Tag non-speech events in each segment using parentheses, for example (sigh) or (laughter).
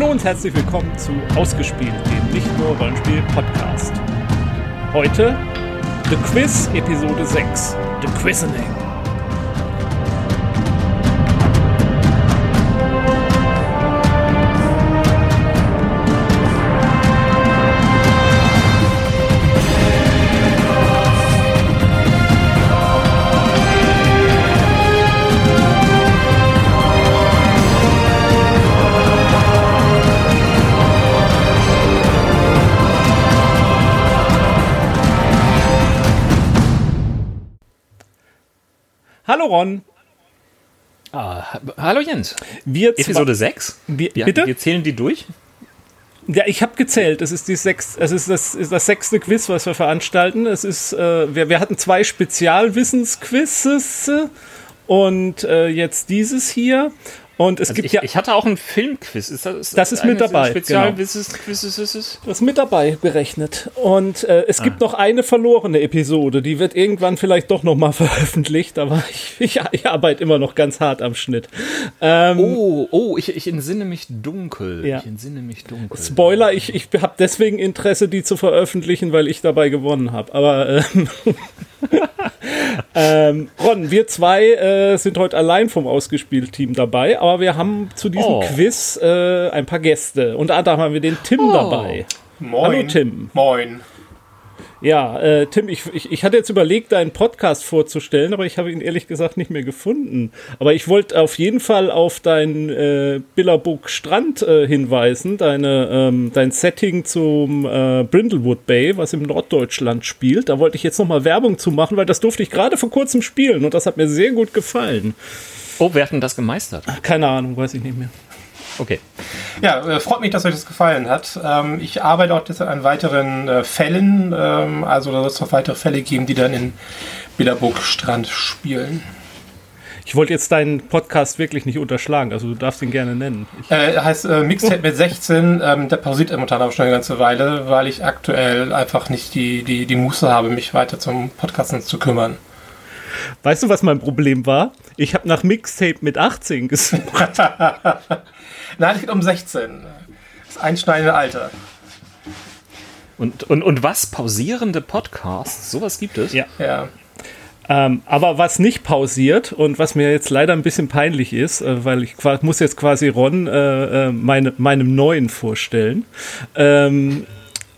Hallo und herzlich willkommen zu Ausgespielt, dem nicht nur Rollenspiel-Podcast. Heute The Quiz, Episode 6, The Quizening. Ron. Ah, hallo Jens. Wir Episode 6? Wir, Wir, bitte? wir zählen die durch? Ja, ich habe gezählt. Es ist, die sechs, es ist das, ist das sechste Quiz, was wir veranstalten. Es ist, äh, wir, wir hatten zwei Spezialwissensquizzes und äh, jetzt dieses hier. Und es Also gibt ich, ja ich hatte auch ein Filmquiz. Ist das, Das ist mit dabei, Spezialquiz ist es? das mit dabei berechnet. Und äh, es gibt noch eine verlorene Episode. Die wird irgendwann vielleicht doch noch mal (laughs) veröffentlicht, aber ich, ich, ich arbeite immer noch ganz hart am Schnitt. Ähm, Oh, oh, ich, ich entsinne mich dunkel. Ja. Ich entsinne mich dunkel. Spoiler, ich, ich habe deswegen Interesse, die zu veröffentlichen, weil ich dabei gewonnen habe. Aber ähm, (laughs) (laughs) ähm, Ron, wir zwei äh, sind heute allein vom Ausgespielt-Team dabei, aber wir haben zu diesem Oh. Quiz äh, ein paar Gäste. Unter anderem haben wir den Tim Oh. dabei. Moin. Hallo, Tim. Moin. Ja, äh, Tim, ich, ich, ich hatte jetzt überlegt, deinen Podcast vorzustellen, aber ich habe ihn ehrlich gesagt nicht mehr gefunden. Aber ich wollte auf jeden Fall auf dein äh, Billabong Strand äh, hinweisen, deine, ähm, dein Setting zum äh, Brindlewood Bay, was im Norddeutschland spielt. Da wollte ich jetzt nochmal Werbung zu machen, weil das durfte ich gerade vor kurzem spielen und das hat mir sehr gut gefallen. Oh, wer hat denn das gemeistert? Keine Ahnung, weiß ich nicht mehr. Okay. Ja, äh, freut mich, dass euch das gefallen hat. Ähm, ich arbeite auch jetzt an weiteren äh, Fällen. Ähm, also da wird es noch weitere Fälle geben, die dann in Bilderburg Strand spielen. Ich wollte jetzt deinen Podcast wirklich nicht unterschlagen, also du darfst ihn gerne nennen. Äh, heißt äh, Mixtape mit 16. Ähm, der pausiert momentan aber schon eine ganze Weile, weil ich aktuell einfach nicht die, die, die Muße habe, mich weiter zum Podcasten zu kümmern. Weißt du, was mein Problem war? Ich habe nach Mixtape mit 18 gesucht. Nein, es geht um 16. Das einschneidende Alter. Und, und, und was? Pausierende Podcasts? Sowas gibt es? Ja. Ja. Ähm, aber was nicht pausiert und was mir jetzt leider ein bisschen peinlich ist, äh, weil ich muss jetzt quasi Ron äh, äh, meine, meinem neuen vorstellen. Ähm,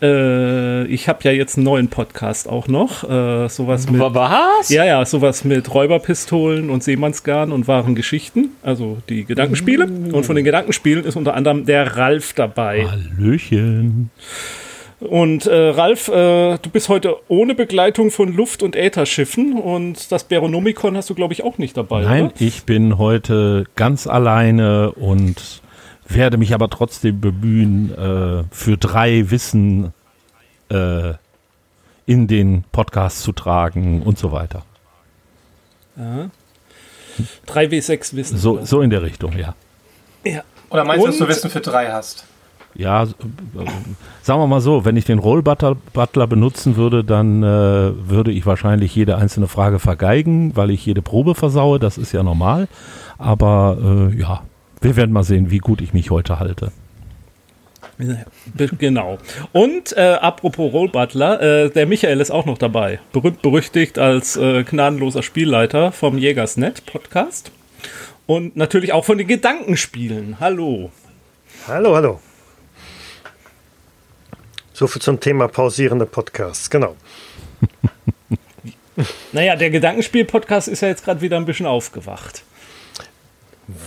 äh, ich habe ja jetzt einen neuen Podcast auch noch. Äh, sowas mit. Was? Ja, ja, sowas mit Räuberpistolen und Seemannsgarn und wahren Geschichten, also die Gedankenspiele. Und von den Gedankenspielen ist unter anderem der Ralf dabei. Hallöchen. Und äh, Ralf, äh, du bist heute ohne Begleitung von Luft- und Ätherschiffen und das Baronomikon hast du, glaube ich, auch nicht dabei, Nein, oder? ich bin heute ganz alleine und werde mich aber trotzdem bemühen, äh, für drei Wissen äh, in den Podcast zu tragen und so weiter. 3W6 Wissen. So, so in der Richtung, ja. Ja. Oder meinst du, dass du Wissen für drei hast? Ja, äh, sagen wir mal so, wenn ich den Roll Butler, Butler benutzen würde, dann äh, würde ich wahrscheinlich jede einzelne Frage vergeigen, weil ich jede Probe versaue, das ist ja normal. Aber äh, ja, wir werden mal sehen, wie gut ich mich heute halte. Genau. Und äh, apropos Roll Butler, äh, der Michael ist auch noch dabei. Berühmt berüchtigt als äh, gnadenloser Spielleiter vom Jägersnet Podcast. Und natürlich auch von den Gedankenspielen. Hallo. Hallo, hallo. So viel zum Thema pausierende Podcasts, genau. (laughs) Naja, der Gedankenspiel-Podcast ist ja jetzt gerade wieder ein bisschen aufgewacht.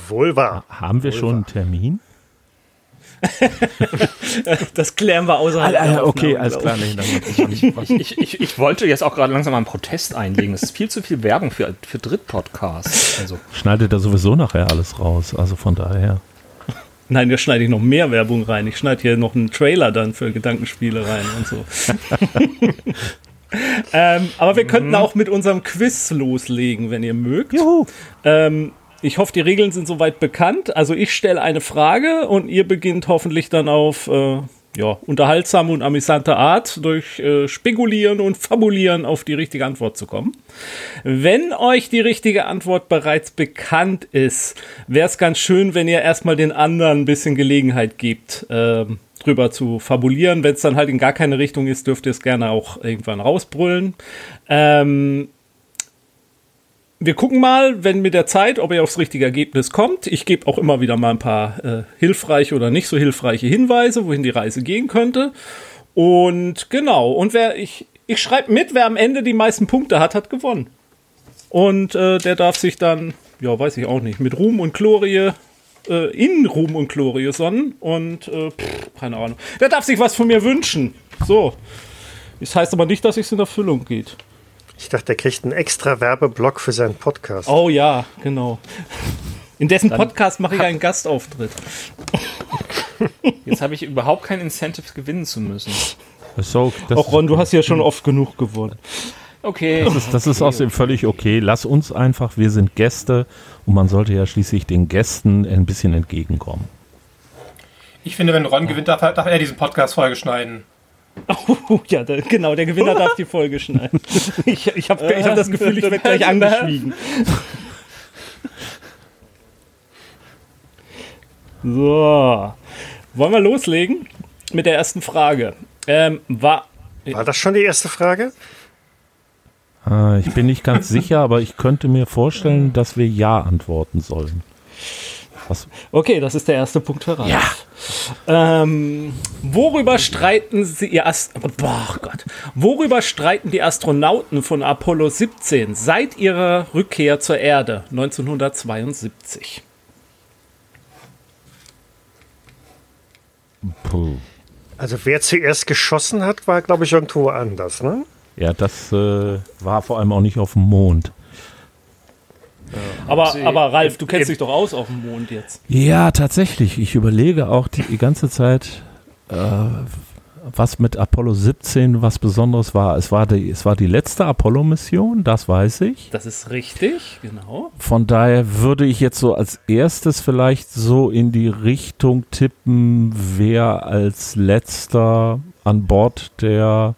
Wohl wahr. Haben wir schon einen Termin? (laughs) Das klären wir außerhalb der Ah, okay, alles klar. ich. (laughs) Ich, ich, ich wollte jetzt auch gerade langsam mal einen Protest einlegen. Es ist viel zu viel Werbung für, für Drittpodcasts. Also, schneidet er sowieso nachher alles raus. Also von daher. Nein, da schneide ich noch mehr Werbung rein. Ich schneide hier noch einen Trailer dann für Gedankenspiele rein und so. (laughs) ähm, aber wir könnten auch mit unserem Quiz loslegen, wenn ihr mögt. Juhu. Ähm, ich hoffe, die Regeln sind soweit bekannt. Also ich stelle eine Frage und ihr beginnt hoffentlich dann auf äh, ja, unterhaltsame und amüsante Art durch äh, Spekulieren und Fabulieren auf die richtige Antwort zu kommen. Wenn euch die richtige Antwort bereits bekannt ist, wäre es ganz schön, wenn ihr erstmal den anderen ein bisschen Gelegenheit gebt, äh, drüber zu fabulieren. Wenn es dann halt in gar keine Richtung ist, dürft ihr es gerne auch irgendwann rausbrüllen. Ähm, wir gucken mal, wenn mit der Zeit, ob ihr aufs richtige Ergebnis kommt. Ich gebe auch immer wieder mal ein paar äh, hilfreiche oder nicht so hilfreiche Hinweise, wohin die Reise gehen könnte. Und genau, und wer ich, ich schreibe mit, wer am Ende die meisten Punkte hat, hat gewonnen. Und äh, der darf sich dann, ja, weiß ich auch nicht, mit Ruhm und Glorie äh, in Ruhm und Glorie sonnen. Und äh, pff, keine Ahnung. Der darf sich was von mir wünschen. So. Das heißt aber nicht, dass es in Erfüllung geht. Ich dachte, er kriegt einen extra Werbeblock für seinen Podcast. Oh ja, genau. In dessen Podcast mache ich einen Gastauftritt. Jetzt habe ich überhaupt kein Incentive, gewinnen zu müssen. So, das, Auch Ron, du hast ja schon oft genug gewonnen. Okay. das ist, das ist außerdem völlig okay. Lass uns einfach, wir sind Gäste und man sollte ja schließlich den Gästen ein bisschen entgegenkommen. Ich finde, wenn Ron gewinnt, darf, er- darf er diesen Podcast-Folge schneiden. (laughs) Oh, ja, der, genau, der Gewinner darf die Folge schneiden. (laughs) Ich, ich habe ich hab das Gefühl, ich werde gleich angeschwiegen. (laughs) So, wollen wir loslegen mit der ersten Frage? Ähm, war, War das schon die erste Frage? Äh, ich bin nicht ganz sicher, aber ich könnte mir vorstellen, dass wir Ja antworten sollen. Was, Okay, das ist der erste Punkt für Ralf. Ja. Ähm, worüber streiten sie ihr Ast Boah, Gott. Worüber streiten die Astronauten von Apollo 17 seit ihrer Rückkehr zur Erde 1972? puh. Also wer zuerst geschossen hat, war, glaube ich, irgendwo anders, ne? Ja, das äh, war vor allem auch nicht auf dem Mond. Aber, aber Ralf, du kennst dich doch aus auf dem Mond jetzt. Ja, tatsächlich. Ich überlege auch die, die ganze Zeit, äh, was mit Apollo 17 was Besonderes war. Es war die, es war die letzte Apollo-Mission, das weiß ich. Das ist richtig, genau. Von daher würde ich jetzt so als erstes vielleicht so in die Richtung tippen, wer als letzter an Bord der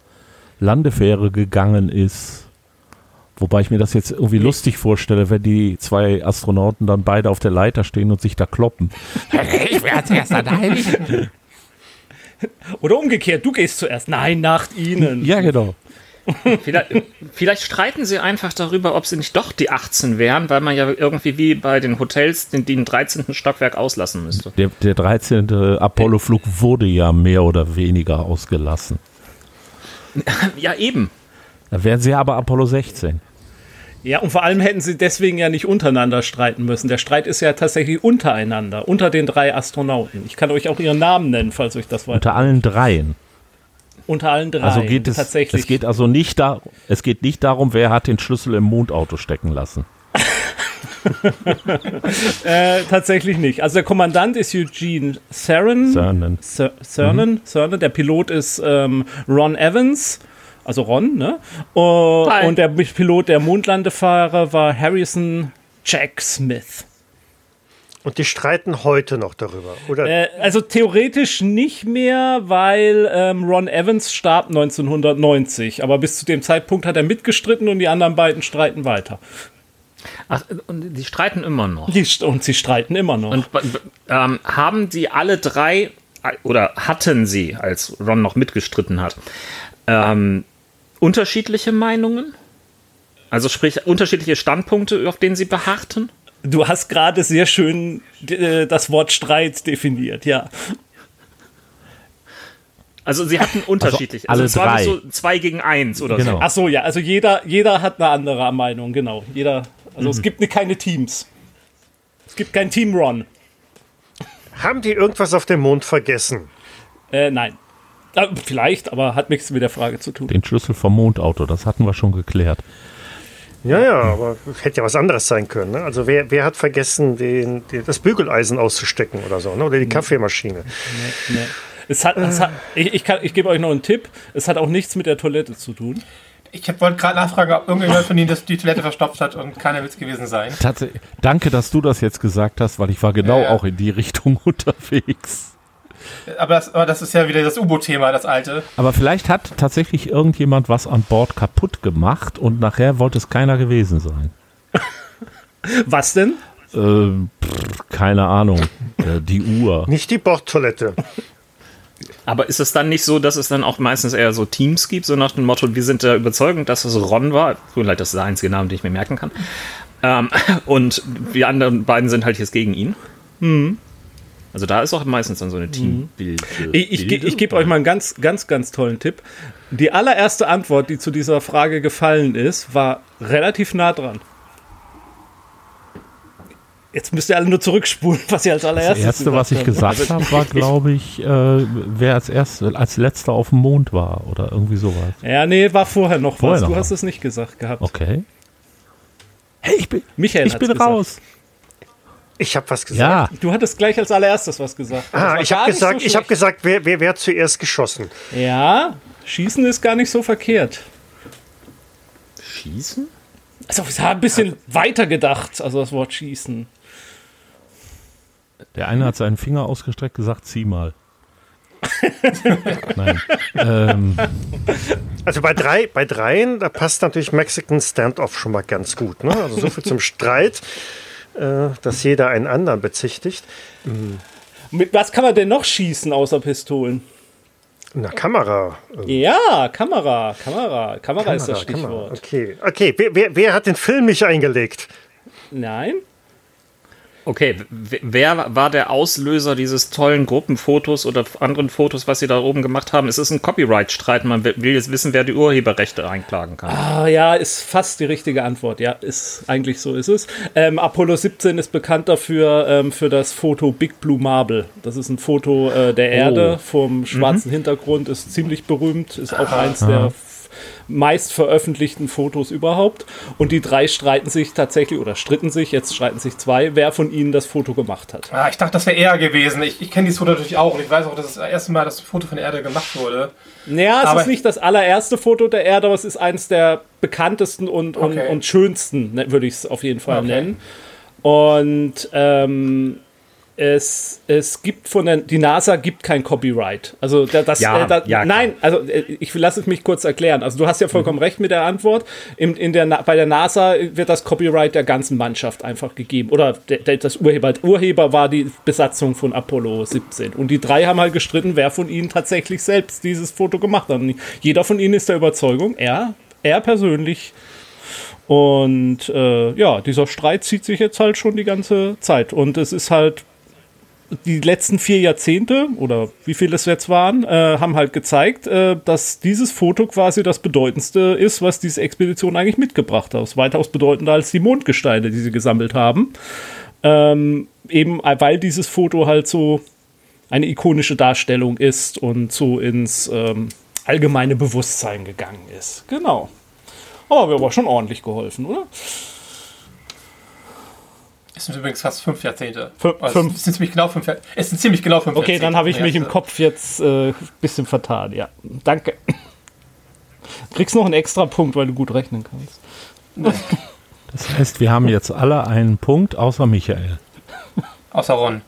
Landefähre gegangen ist. Wobei ich mir das jetzt irgendwie lustig vorstelle, wenn die zwei Astronauten dann beide auf der Leiter stehen und sich da kloppen. (laughs) Ich werde als erster nein. Oder umgekehrt, du gehst zuerst. Nein, nach ihnen. Ja, genau. Vielleicht, vielleicht streiten sie einfach darüber, ob sie nicht doch die 18 wären, weil man ja irgendwie wie bei den Hotels den, den 13. Stockwerk auslassen müsste. Der, der 13. Apollo-Flug wurde ja mehr oder weniger ausgelassen. Ja, eben. Da wären sie aber Apollo 16. Ja, und vor allem hätten sie deswegen ja nicht untereinander streiten müssen. Der Streit ist ja tatsächlich untereinander, unter den drei Astronauten. Ich kann euch auch ihren Namen nennen, falls euch das weiter. Unter allen dreien. Unter allen drei. Also geht es, tatsächlich. es geht also nicht da, es geht nicht darum, wer hat den Schlüssel im Mondauto stecken lassen. (laughs) äh, tatsächlich nicht. Also der Kommandant ist Eugene Cernan. Cernan. Cer- Cernan, Cernan. Der Pilot ist ähm, Ron Evans. Also Ron, ne? Uh, und der Pilot der Mondlandefahrer war Harrison Jack Smith. Und die streiten heute noch darüber. Oder Äh, also theoretisch nicht mehr, weil ähm, Ron Evans starb 1990. Aber bis zu dem Zeitpunkt hat er mitgestritten und die anderen beiden streiten weiter. Ach, und die streiten immer noch. Die, und sie streiten immer noch. Und ähm, haben die alle drei, äh, oder hatten sie, als Ron noch mitgestritten hat, ähm, unterschiedliche Meinungen? Also sprich, unterschiedliche Standpunkte, auf denen sie beharrten? du hast gerade sehr schön äh, das Wort Streit definiert, ja. Also sie hatten unterschiedliche. alle es war drei. so zwei gegen eins oder Genau. so. Ach so, ja, also jeder, jeder hat eine andere Meinung, genau. Jeder, also es gibt ne, keine Teams. Es gibt kein Team Ron. haben die irgendwas auf dem Mond vergessen? Äh, nein. Äh, vielleicht, aber hat nichts mit der Frage zu tun. Den Schlüssel vom Mondauto, das hatten wir schon geklärt. Ja, ja, aber hätte ja was anderes sein können. Ne? Also wer, wer hat vergessen, den, den, das Bügeleisen auszustecken oder so, ne? oder die Kaffeemaschine? Nee. Es hat, es hat, ich, ich, kann- ich gebe euch noch einen Tipp. Es hat auch nichts mit der Toilette zu tun. Ich wollte gerade nachfragen, ob irgendjemand von Ihnen das, die Toilette verstopft hat und keiner wird es gewesen sein. Tatsächlich, danke, dass du das jetzt gesagt hast, weil ich war genau Ja, ja. auch in die Richtung (laughs) unterwegs. Aber das, aber das ist ja wieder das U-Boot-Thema, das alte. Aber vielleicht hat tatsächlich irgendjemand was an Bord kaputt gemacht und nachher wollte es keiner gewesen sein. (laughs) Was denn? Ähm, pff, keine Ahnung. Äh, die Uhr. Nicht die Bordtoilette. Aber ist es dann nicht so, dass es dann auch meistens eher so Teams gibt, so nach dem Motto, wir sind der Überzeugung, dass es Ron war. Tut mir leid, das ist der einzige Name, den ich mir merken kann. Ähm, (laughs) und die anderen beiden sind halt jetzt gegen ihn. Also da ist auch meistens dann so eine Teambild. Ich, ich, ge- ich gebe euch mal einen ganz, ganz, ganz tollen Tipp. Die allererste Antwort, die zu dieser Frage gefallen ist, war relativ nah dran. Jetzt müsst ihr alle nur zurückspulen, was ihr als Das allererstes erste, was ich habt. gesagt habe, war, glaube ich, äh, wer als erst, als letzter auf dem Mond war oder irgendwie sowas. Ja, nee, war vorher noch Vorher was. noch Du hast es nicht gesagt gehabt. Okay. Hey, ich bin, Michael ich bin gesagt. raus. Ich habe was gesagt. Ja, Du hattest gleich als allererstes was gesagt. Ah, ich habe gesagt, so ich habe schlecht. gesagt, wer, wer, wer hat zuerst geschossen? Ja, Schießen ist gar nicht so verkehrt. Schießen? Also, ich habe ein bisschen weiter gedacht, also das Wort Schießen. der eine hat seinen Finger ausgestreckt, gesagt, zieh mal. (laughs) Nein. Ähm, Also bei drei, bei dreien, da passt natürlich Mexican Standoff schon mal ganz gut. Ne? Also so viel zum Streit, äh, dass jeder einen anderen bezichtigt. Mit was kann man denn noch schießen außer Pistolen? Na, Kamera. Ja, Kamera, Kamera. Kamera, ist das Kamera, Stichwort. Okay, okay. Wer, wer, wer hat den Film nicht eingelegt? Nein? Okay, wer war der Auslöser dieses tollen Gruppenfotos oder anderen Fotos, was sie da oben gemacht haben? Es ist ein Copyright-Streit. Man will jetzt wissen, wer die Urheberrechte einklagen kann. Ah, ja, ist fast die richtige Antwort. Ja, ist eigentlich so ist es. Ähm, Apollo 17 ist bekannt dafür ähm, für das Foto Big Blue Marble. Das ist ein Foto äh, der Erde vom schwarzen Hintergrund. Ist ziemlich berühmt. Ist auch eins der f- meist veröffentlichten Fotos überhaupt. Und die drei streiten sich tatsächlich oder stritten sich. Jetzt streiten sich zwei, wer von ihnen das Foto gemacht hat. Ah, ich dachte, das wäre er gewesen. Ich, ich kenne dieses Foto natürlich auch und ich weiß auch, dass es das erste Mal das Foto von der Erde gemacht wurde. Naja, es Aber- ist nicht das allererste Foto der Erde, aber es ist eines der bekanntesten und, und, Okay. und schönsten, ne, würde ich es auf jeden Fall Okay. nennen. Und ähm, es, es gibt von der, die NASA gibt kein Copyright. Also da, das, Ja, äh, da, ja, nein, also äh, ich lasse es mich kurz erklären. Also du hast ja vollkommen recht mit der Antwort. In, in der, bei der NASA wird das Copyright der ganzen Mannschaft einfach gegeben. Oder der, der, das Urheber, Urheber war die Besatzung von Apollo 17. Und die drei haben halt gestritten, wer von ihnen tatsächlich selbst dieses Foto gemacht hat. Und jeder von ihnen ist der Überzeugung, er, er persönlich. Und äh, ja, dieser Streit zieht sich jetzt halt schon die ganze Zeit. Und es ist halt die letzten vier Jahrzehnte oder wie viele es jetzt waren, äh, haben halt gezeigt, äh, dass dieses Foto quasi das bedeutendste ist, was diese Expedition eigentlich mitgebracht hat. Weitaus bedeutender als die Mondgesteine, die sie gesammelt haben. Ähm, eben äh, weil dieses Foto halt so eine ikonische Darstellung ist und so ins ähm, allgemeine Bewusstsein gegangen ist. Genau. Aber wir haben aber schon ordentlich geholfen, oder? Es sind übrigens fast fünf Jahrzehnte. Fün- Also fünf. Es sind ziemlich genau fünf Jahr- Es sind ziemlich genau fünf Okay, Jahrzehnte. dann habe ich mich im Kopf jetzt ein äh, bisschen vertan. Ja, danke. Kriegst noch einen extra Punkt, weil du gut rechnen kannst. das heißt, wir haben jetzt alle einen Punkt, außer Michael. Außer Ron.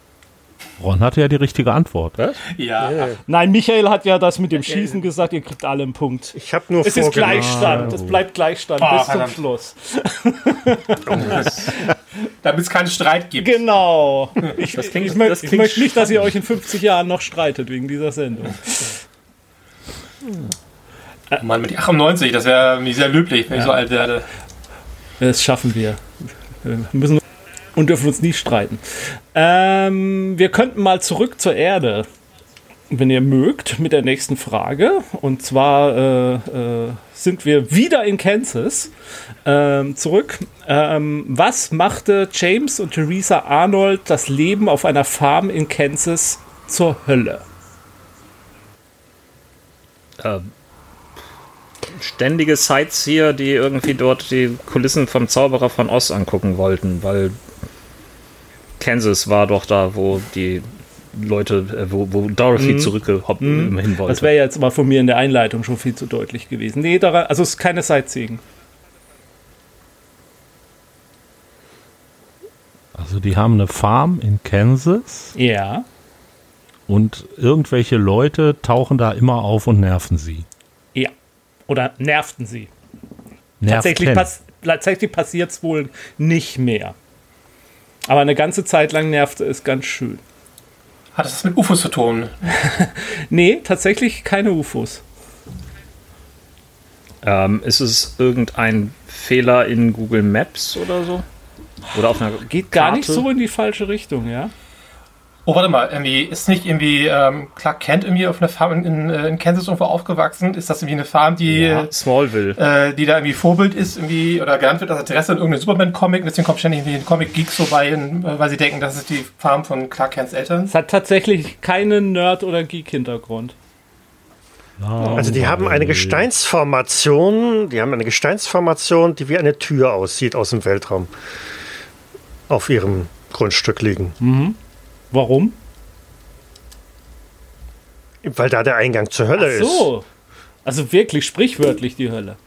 Ron hatte ja die richtige Antwort. Ja. Nein, Michael hat ja das mit dem Schießen gesagt, ihr kriegt alle einen Punkt. Ich habe nur Es ist. Gleichstand, es bleibt Gleichstand Ah, bis zum verdammt. Schluss. (laughs) Damit es keinen Streit gibt. Genau. (laughs) Ich, Das klingt- ich, mö- das ich möchte nicht, dass ihr euch in 50 Jahren noch streitet wegen dieser Sendung. Oh Mann, mit 98, das wäre mir sehr löblich, wenn ich so alt werde. Das schaffen wir. Wir müssen und dürfen uns nie streiten. Ähm, wir könnten mal zurück zur Erde, wenn ihr mögt, mit der nächsten Frage. Und zwar äh, äh, sind wir wieder in Kansas ähm, zurück. Ähm, was machte James und Theresa Arnold das Leben auf einer Farm in Kansas zur Hölle? Ähm, ständige Sightseer, die irgendwie dort die Kulissen vom Zauberer von Oz angucken wollten, weil Kansas war doch da, wo die Leute, äh, wo, wo Dorothy zurückgehoppt hin Das wollte. wäre jetzt aber von mir in der Einleitung schon viel zu deutlich gewesen. Nee, daran, also es ist keine Sightseeing. Also die haben eine Farm in Kansas Ja. und irgendwelche Leute tauchen da immer auf und nerven sie. Ja. Oder nervten sie. Nervten. Tatsächlich, pass tatsächlich passiert es wohl nicht mehr. Aber eine ganze Zeit lang nervte es ganz schön. Hat das mit UFOs zu tun? (laughs) Nee, tatsächlich keine UFOs. Ähm, ist es irgendein Fehler in Google Maps oder so? Oder auf einer Geht gar Karte? nicht so in die falsche Richtung, ja? Oh, warte mal, irgendwie, ist nicht irgendwie ähm, Clark Kent irgendwie auf einer Farm in, in, äh, in Kansas irgendwo aufgewachsen? Ist das irgendwie eine Farm, die, Ja, Smallville. äh, die da irgendwie Vorbild ist, irgendwie, oder genannt wird als Adresse in irgendeinem Superman-Comic? Deswegen kommt ständig irgendwie ein Comic-Geeks vorbei, in, äh, weil sie denken, das ist die Farm von Clark Kents Eltern. Es hat tatsächlich keinen Nerd- oder Geek-Hintergrund. Also die haben eine Gesteinsformation, die haben eine Gesteinsformation, die wie eine Tür aussieht aus dem Weltraum. Auf ihrem Grundstück liegen. Warum? Weil da der Eingang zur Hölle Ach so. Also wirklich sprichwörtlich die Hölle. ist.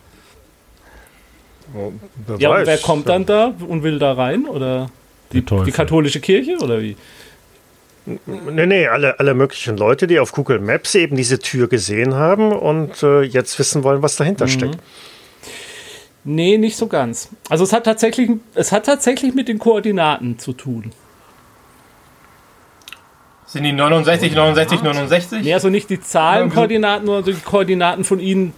Wer Ja, und wer kommt dann da und will da rein? Oder Die die katholische Kirche? Oder wie? Nee, nee, alle, alle möglichen Leute, die auf Google Maps eben diese Tür gesehen haben und äh, jetzt wissen wollen, was dahinter steckt. Nee, nicht so ganz. Also es hat tatsächlich, es hat tatsächlich mit den Koordinaten zu tun. Sind die 69, 69, 69? Nee, also nicht die Zahlenkoordinaten, sondern die Koordinaten von ihnen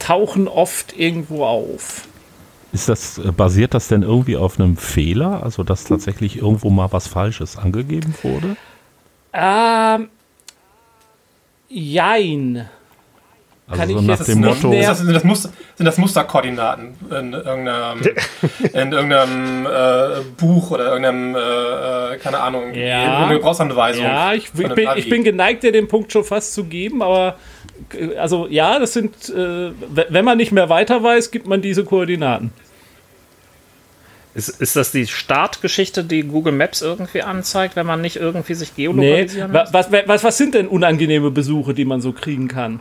tauchen oft irgendwo auf. Ist das, äh, basiert das denn irgendwie auf einem Fehler? Also, dass tatsächlich irgendwo mal was Falsches angegeben wurde? Ähm, jein. Also Kann so ich nach jetzt dem nicht Motto, das, sind, das Muster, sind das Musterkoordinaten in irgendeinem, (laughs) in irgendeinem äh, Buch oder irgendeinem, äh, äh, keine Ahnung, Ja. irgendeine Gebrauchsanweisung? Ja, ich, ich, bin, ich bin geneigt, dir den Punkt schon fast zu geben, aber äh, also ja, das sind, äh, wenn man nicht mehr weiter weiß, gibt man diese Koordinaten. Ist, ist das die Startgeschichte, die Google Maps irgendwie anzeigt, wenn man nicht irgendwie sich Nee, geolokalisieren wa- lässt? was, was, was sind denn unangenehme Besuche, die man so kriegen kann?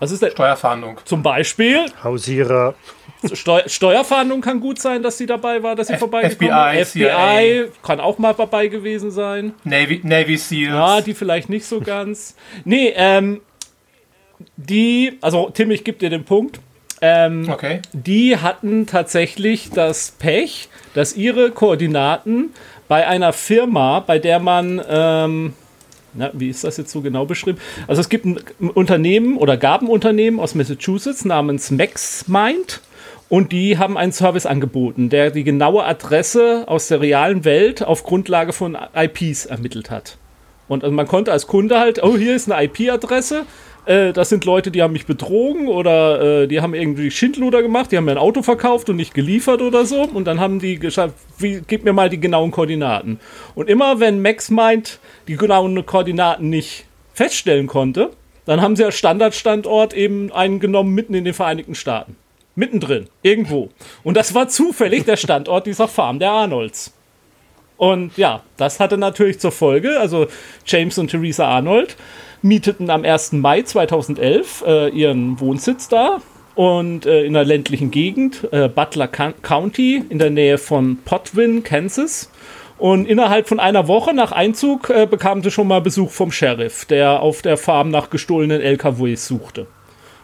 Was ist denn? Steuerfahndung. Zum Beispiel, Hausierer. Steu Steuerfahndung kann gut sein, dass sie dabei war, dass sie F- vorbeigekommen FBI, FBI CIA. kann auch mal dabei gewesen sein. Navy, Navy Seals. Ja, die vielleicht nicht so ganz. Nee, ähm, die, also Tim, ich gebe dir den Punkt. Ähm, okay. die hatten tatsächlich das Pech, dass ihre Koordinaten bei einer Firma, bei der man, ähm, na, wie ist das jetzt so genau beschrieben? Also es gibt ein Unternehmen oder gab ein Unternehmen aus Massachusetts namens MaxMind und die haben einen Service angeboten, der die genaue Adresse aus der realen Welt auf Grundlage von IPs ermittelt hat. Und also man konnte als Kunde halt, oh, hier ist eine IP-Adresse. Äh, das sind Leute, die haben mich betrogen oder äh, die haben irgendwie Schindluder gemacht, die haben mir ein Auto verkauft und nicht geliefert oder so. Und dann haben die gesagt, wie, gib mir mal die genauen Koordinaten. Und immer wenn Max meint, die genauen Koordinaten nicht feststellen konnte, dann haben sie als Standardstandort eben einen genommen mitten in den Vereinigten Staaten. Mittendrin, irgendwo. Und das war zufällig der Standort dieser Farm der Arnolds. Und ja, das hatte natürlich zur Folge, also James und Theresa Arnold mieteten am 1. Mai 2011 äh, ihren Wohnsitz da und äh, in einer ländlichen Gegend, äh, Butler Coun- County, in der Nähe von Potwin, Kansas. Und innerhalb von einer Woche nach Einzug äh, bekamen sie schon mal Besuch vom Sheriff, der auf der Farm nach gestohlenen LKWs suchte.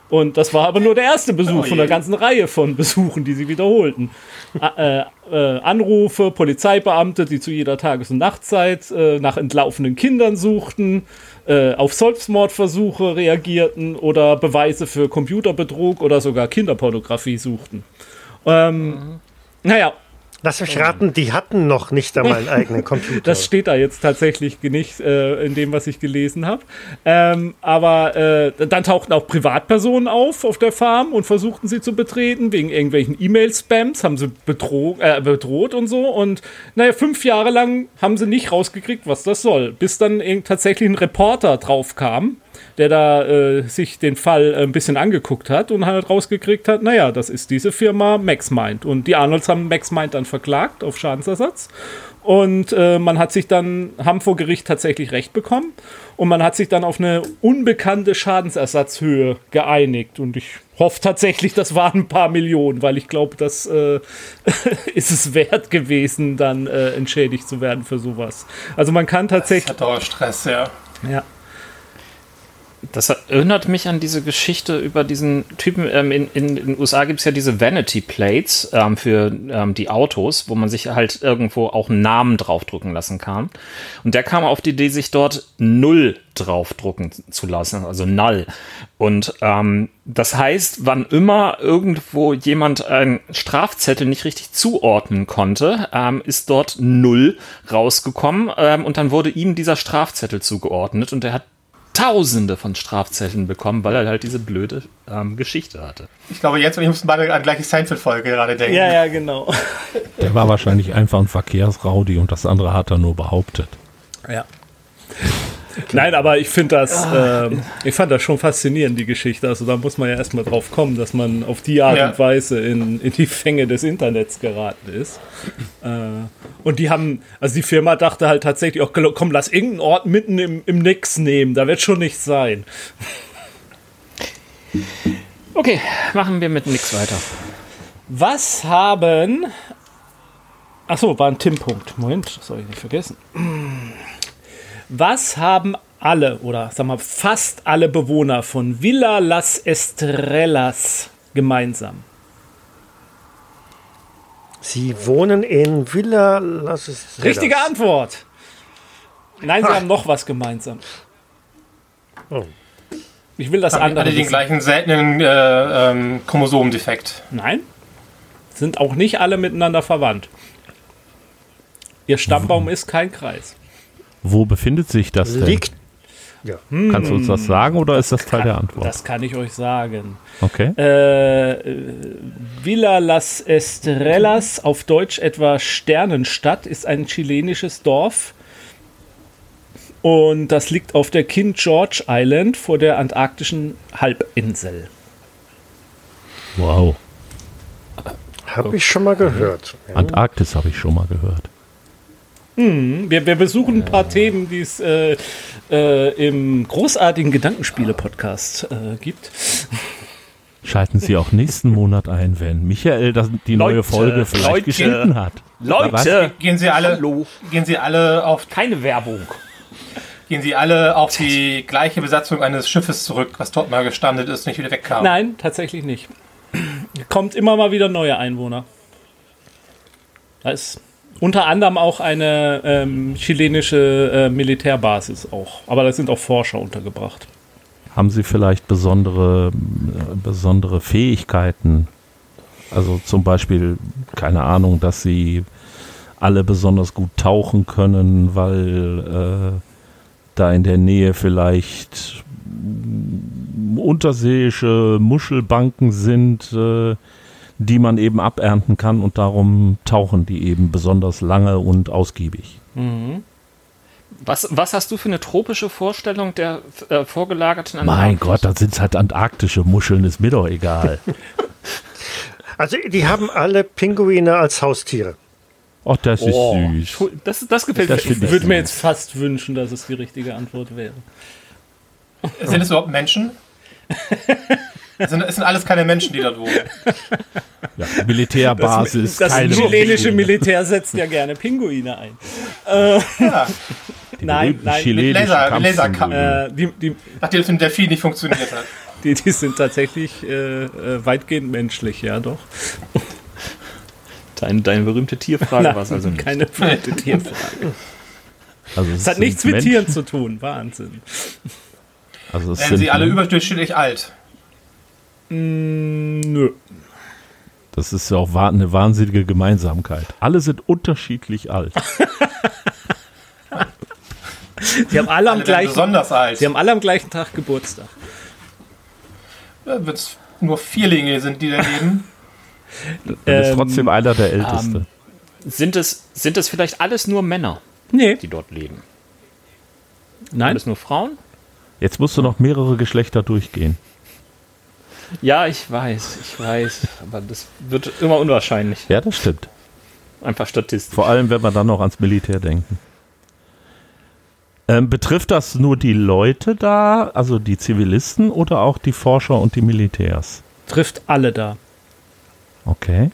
Und das war aber nur der erste Besuch Oh von einer ganzen Reihe von Besuchen, die sie wiederholten. Äh, äh, Anrufe, Polizeibeamte, die zu jeder Tages- und Nachtzeit äh, nach entlaufenen Kindern suchten, äh, auf Selbstmordversuche reagierten oder Beweise für Computerbetrug oder sogar Kinderpornografie suchten. Ähm, Naja, Lass mich raten, die hatten noch nicht einmal einen eigenen (laughs) Computer. das steht da jetzt tatsächlich nicht äh, in dem, was ich gelesen habe. Ähm, aber äh, dann tauchten auch Privatpersonen auf auf der Farm und versuchten sie zu betreten wegen irgendwelchen E-Mail-Spams, haben sie bedroht, äh, bedroht und so. Und naja, fünf Jahre lang haben sie nicht rausgekriegt, was das soll, bis dann tatsächlich ein Reporter drauf kam der da äh, sich den Fall ein bisschen angeguckt hat und halt rausgekriegt hat, naja, das ist diese Firma MaxMind. Und die Arnolds haben MaxMind dann verklagt auf Schadensersatz. Und äh, man hat sich dann, haben vor Gericht tatsächlich Recht bekommen. Und man hat sich dann auf eine unbekannte Schadensersatzhöhe geeinigt. Und ich hoffe tatsächlich, das waren ein paar Millionen, weil ich glaube, das äh, (laughs) ist es wert gewesen, dann äh, entschädigt zu werden für sowas. Also man kann tatsächlich. Das hat Dauerstress, ja. Ja. Das erinnert mich an diese Geschichte über diesen Typen. Ähm, in, in, in, den USA gibt es ja diese Vanity Plates ähm, für ähm, die Autos, wo man sich halt irgendwo auch einen Namen draufdrucken lassen kann. Und der kam auf die Idee, sich dort Null draufdrucken zu lassen, also Null. Und ähm, das heißt, wann immer irgendwo jemand einen Strafzettel nicht richtig zuordnen konnte, ähm, ist dort Null rausgekommen ähm, und dann wurde ihm dieser Strafzettel zugeordnet und er hat Tausende von Strafzetteln bekommen, weil er halt diese blöde ähm, Geschichte hatte. Ich glaube, jetzt, ich muss beide an gleiche Seinfeld-Folge gerade denken. Ja, ja, genau. (laughs) Der war wahrscheinlich einfach ein Verkehrsraudi und das andere hat er nur behauptet. Ja. Nein, aber ich finde das, äh, ich fand das schon faszinierend, die Geschichte. Also da muss man ja erstmal drauf kommen, dass man auf die Art Ja. und Weise in, in die Fänge des Internets geraten ist. Äh, und die haben, also die Firma dachte halt tatsächlich, auch, komm, lass irgendeinen Ort mitten im, im Nix nehmen, da wird schon nichts sein. Okay, machen wir mit nix weiter. Was haben. Achso, war ein Tim-Punkt. Moment, das soll ich nicht vergessen. Was haben alle oder sag mal fast alle Bewohner von Villa Las Estrellas gemeinsam? Sie wohnen in Villa Las Estrellas. Richtige Antwort. Nein, sie haben noch was gemeinsam. Oh. Ich will das Haben andere. alle den wissen. gleichen seltenen äh, ähm, Chromosomendefekt. Nein. Sind auch nicht alle miteinander verwandt. Ihr Stammbaum ist kein Kreis. Wo befindet sich das denn? Liegt. Ja. Kannst du uns das sagen oder ist das Teil der Antwort? Das kann ich euch sagen. Okay. Äh, äh, Villa Las Estrellas, auf Deutsch etwa Sternenstadt, ist ein chilenisches Dorf. Und das liegt auf der King George Island vor der antarktischen Halbinsel. Wow. Habe ich schon mal gehört. Antarktis habe ich schon mal gehört. Wir, wir besuchen ein paar Themen, die es äh, äh, im großartigen Gedankenspiele-Podcast äh, gibt. Schalten Sie auch nächsten Monat ein, wenn Michael das, die neue Leute, Folge vielleicht Leute, geschnitten hat. Leute, Gehen Sie alle, Hallo. gehen Sie alle auf, keine Werbung. gehen Sie alle auf die gleiche Besatzung eines Schiffes zurück, was dort mal gestrandet ist, nicht wieder wegkam. Nein, tatsächlich nicht. Kommt immer mal wieder neue Einwohner. Da ist unter anderem auch eine ähm, chilenische äh, Militärbasis auch. Aber da sind auch Forscher untergebracht. Haben Sie vielleicht besondere, äh, besondere Fähigkeiten? Also zum Beispiel, keine Ahnung, dass Sie alle besonders gut tauchen können, weil äh, da in der Nähe vielleicht unterseeische Muschelbanken sind, äh, die man eben abernten kann und darum tauchen die eben besonders lange und ausgiebig. Was, was hast du für eine tropische Vorstellung der äh, vorgelagerten Mein Antarktis? Gott, das sind halt antarktische Muscheln, ist mir doch egal. (laughs) Also die haben alle Pinguine als Haustiere. Ach, das ist Oh, süß. das, das gefällt Das mir. Ich würde mir jetzt fast wünschen, dass es die richtige Antwort wäre. Sind es überhaupt Menschen? (laughs) es, sind, es sind alles keine Menschen, die dort wohnen. Ja, Militärbasis, Das keine chilenische. Militär setzt ja gerne Pinguine ein. Ja, Die Nein, nein, mit Laser- Kampfpinguine. Äh, die, die, nachdem es mit dem Delfin nicht funktioniert hat. die, die sind tatsächlich äh, äh, weitgehend menschlich, ja doch. Deine, deine berühmte Tierfrage war es also nicht. Keine verrückte Tierfrage. Also Es hat nichts mit Tieren zu tun. Wahnsinn. Also es Werden sind, sie alle überdurchschnittlich alt. Mm, nö. das ist ja auch eine wahnsinnige Gemeinsamkeit. Alle sind unterschiedlich alt. (laughs) Sie haben alle am Alle gleichen, besonders alt. sie haben alle am gleichen Tag Geburtstag. Wenn es nur Vierlinge sind, die da leben. Dann ist Ähm, trotzdem einer der Älteste. Sind es, sind es vielleicht alles nur Männer, Nee. die dort leben? Nein. Alles nur Frauen? Jetzt musst du noch mehrere Geschlechter durchgehen. Ja, ich weiß, ich weiß. Aber das wird immer unwahrscheinlich. Ja, das stimmt. Einfach statistisch. Vor allem, wenn wir dann noch ans Militär denken. Ähm, betrifft das nur die Leute da, also die Zivilisten oder auch die Forscher und die Militärs? Trifft alle da. Okay.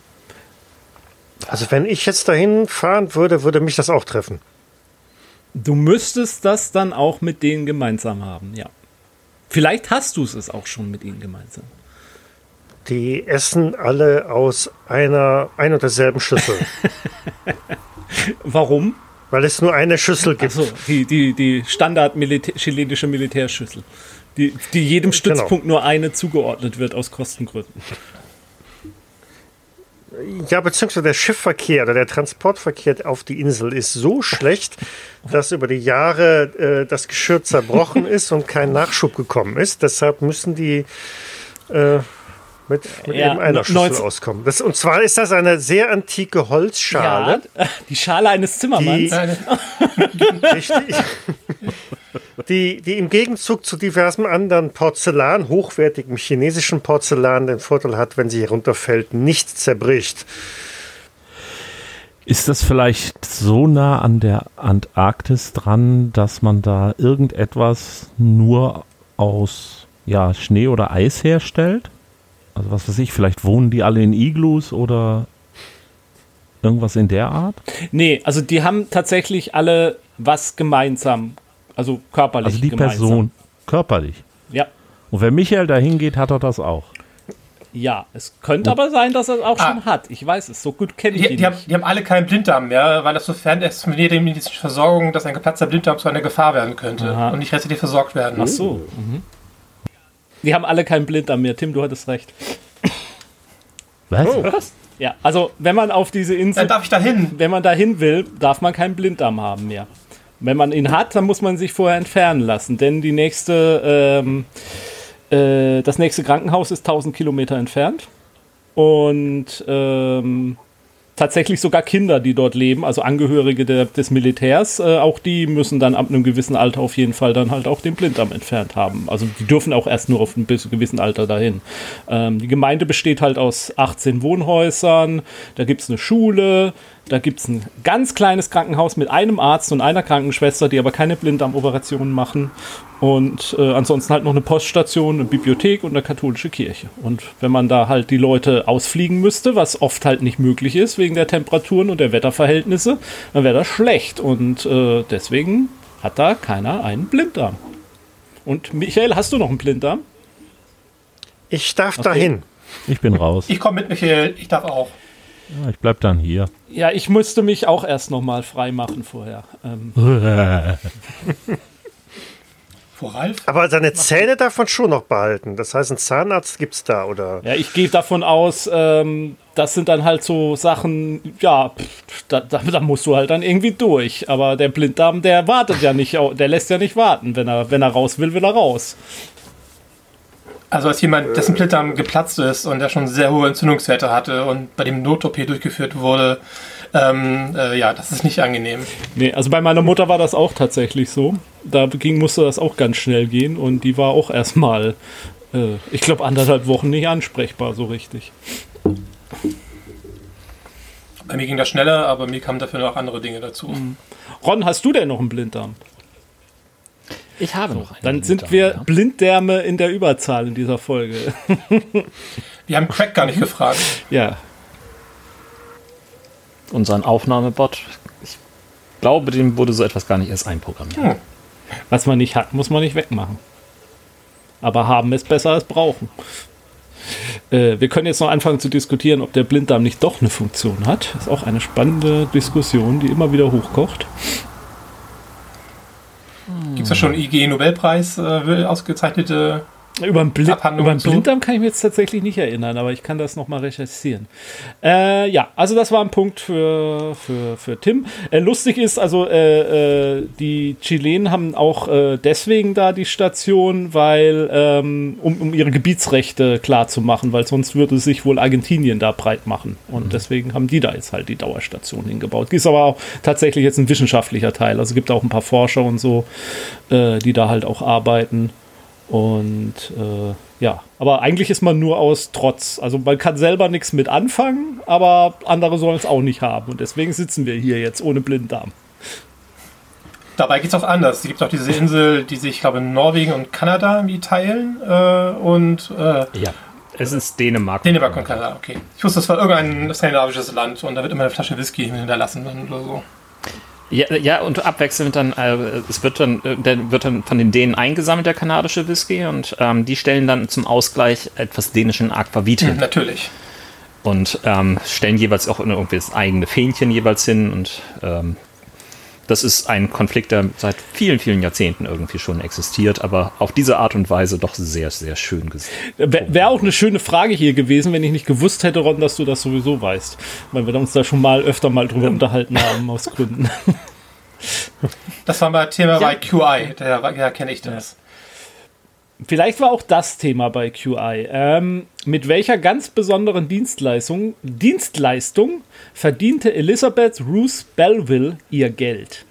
Also wenn ich jetzt dahin fahren würde, würde mich das auch treffen. Du müsstest das dann auch mit denen gemeinsam haben, ja. Vielleicht hast du es auch schon mit ihnen gemeinsam. Die essen alle aus einer ein und derselben Schüssel, (laughs) Warum? weil es nur eine Schüssel gibt. Achso, die, die, die Standard -Militä chilenische Militärschüssel. Die, die jedem Stützpunkt nur eine zugeordnet wird aus Kostengründen. Ja, beziehungsweise der Schiffverkehr oder der Transportverkehr auf die Insel ist so schlecht, dass über die Jahre äh, das Geschirr zerbrochen (laughs) ist und kein Nachschub gekommen ist. Deshalb müssen die äh, mit, mit Ja, eben einer Schüssel 19 auskommen. Das, und zwar ist das eine sehr antike Holzschale. Ja, die Schale eines Zimmermanns. Die, (laughs) richtig, die, die im Gegenzug zu diversem anderen Porzellan, hochwertigem chinesischen Porzellan, den Vorteil hat, wenn sie herunterfällt, nicht zerbricht. Ist das vielleicht so nah an der Antarktis dran, dass man da irgendetwas nur aus ja, Schnee oder Eis herstellt? Also was weiß ich, vielleicht wohnen die alle in Iglus oder irgendwas in der Art? Nee, also die haben tatsächlich alle was gemeinsam. Also körperlich Also die gemeinsam. Person körperlich. Ja. Und wenn Michael dahin geht, hat er das auch. Ja, es könnte aber sein, dass er es auch Ah. schon hat. Ich weiß es, so gut kenne ich Die, ihn die, haben, die haben alle keinen Blinddarm mehr, weil das sofern es von jeder medizinischen Versorgung, dass ein geplatzter Blinddarm zu einer Gefahr werden könnte Aha. und nicht restlich versorgt werden. Ach so. Mhm. Die haben alle keinen Blinddarm mehr. Tim, du hattest recht. Was? Oh. Ja, also wenn man auf diese Insel, Dann darf ich da hin. wenn man dahin will, darf man keinen Blinddarm haben mehr. Wenn man ihn hat, dann muss man sich vorher entfernen lassen, denn die nächste, ähm, äh, das nächste Krankenhaus ist 1000 Kilometer entfernt und ähm, tatsächlich sogar Kinder, die dort leben, also Angehörige der, des Militärs, äh, auch die müssen dann ab einem gewissen Alter auf jeden Fall dann halt auch den Blinddarm entfernt haben. Also die dürfen auch erst nur auf ein bis gewissen Alter dahin. Ähm, die Gemeinde besteht halt aus 18 Wohnhäusern, da gibt es eine Schule, da gibt es ein ganz kleines Krankenhaus mit einem Arzt und einer Krankenschwester, die aber keine Blinddarmoperationen machen. Und äh, ansonsten halt noch eine Poststation, eine Bibliothek und eine katholische Kirche. Und wenn man da halt die Leute ausfliegen müsste, was oft halt nicht möglich ist wegen der Temperaturen und der Wetterverhältnisse, dann wäre das schlecht. Und äh, deswegen hat da keiner einen Blinddarm. Und Michael, hast du noch einen Blinddarm? Ich darf dahin. Ich bin raus. Ich komme mit, Michael. Ich darf auch. Ja, ich bleib dann hier. Ja, ich müsste mich auch erst noch mal frei machen vorher. Ähm, (laughs) Vor Ralf? Aber seine Zähne darf man schon noch behalten. Das heißt, einen Zahnarzt gibt es da, oder? Ja, ich gehe davon aus, ähm, das sind dann halt so Sachen, ja, pff, da, da, da musst du halt dann irgendwie durch. Aber der Blinddarm, der wartet ja nicht, der lässt ja nicht warten. Wenn er, wenn er raus will, will er raus. Also als jemand, dessen Blinddarm geplatzt ist und der schon sehr hohe Entzündungswerte hatte und bei dem Not-OP durchgeführt wurde, ähm, äh, ja, das ist nicht angenehm. Nee, also bei meiner Mutter war das auch tatsächlich so. Da ging, musste das auch ganz schnell gehen und die war auch erstmal, äh, ich glaube, anderthalb Wochen nicht ansprechbar so richtig. Bei mir ging das schneller, aber mir kamen dafür noch andere Dinge dazu. Ron, hast du denn noch einen Blinddarm? Ich habe noch einen. Dann sind wir ja. Blinddärme in der Überzahl in dieser Folge. (laughs) Wir haben Craig gar nicht gefragt. ja. Unseren Aufnahmebot. Ich glaube, dem wurde so etwas gar nicht erst einprogrammiert. Hm. Was man nicht hat, muss man nicht wegmachen. Aber haben ist besser als brauchen. Äh, wir können jetzt noch anfangen zu diskutieren, ob der Blinddarm nicht doch eine Funktion hat. Das ist auch eine spannende Diskussion, die immer wieder hochkocht. Gibt es da schon IG-Nobelpreis äh, ausgezeichnete Über Blind, Abhandlung über zu? Blinddarm kann ich mich jetzt tatsächlich nicht erinnern, aber ich kann das nochmal recherchieren. Äh, ja, also das war ein Punkt für, für, für Tim. Äh, lustig ist, also äh, äh, die Chilenen haben auch äh, deswegen da die Station, weil ähm, um, um ihre Gebietsrechte klar zu machen, weil sonst würde sich wohl Argentinien da breit machen. Und deswegen haben die da jetzt halt die Dauerstation hingebaut. Die ist aber auch tatsächlich jetzt ein wissenschaftlicher Teil. Also es gibt auch ein paar Forscher und so, äh, die da halt auch arbeiten. Und äh, ja, aber eigentlich ist man nur aus Trotz. Also man kann selber nichts mit anfangen, aber andere sollen es auch nicht haben. Und deswegen sitzen wir hier jetzt ohne Blinddarm. Dabei geht es auch anders. Es gibt auch diese Insel, die sich, ich glaube, Norwegen und Kanada irgendwie teilen. Äh, und äh, Ja. Es ist Dänemark. Dänemark und Kanada, okay. Ich wusste, das war irgendein skandinavisches Land und da wird immer eine Flasche Whisky hinterlassen dann oder so. Ja, ja, und abwechselnd dann, äh, es wird dann, äh, der wird dann von den Dänen eingesammelt, der kanadische Whisky, und ähm, die stellen dann zum Ausgleich etwas dänischen Aquavit hin. Natürlich. und ähm, stellen jeweils auch irgendwie das eigene Fähnchen jeweils hin und ähm, das ist ein Konflikt, der seit vielen, vielen Jahrzehnten irgendwie schon existiert, aber auf diese Art und Weise doch sehr, sehr schön gesehen. Wäre wär auch eine schöne Frage hier gewesen, wenn ich nicht gewusst hätte, Ron, dass du das sowieso weißt. Weil wir uns da schon mal öfter mal drüber unterhalten haben, aus Gründen. Das war mal Thema Ja. bei QI, da, da kenne ich das. Vielleicht war auch das Thema bei QI. Ähm, mit welcher ganz besonderen Dienstleistung, Dienstleistung verdiente Elizabeth Ruth Belleville ihr Geld?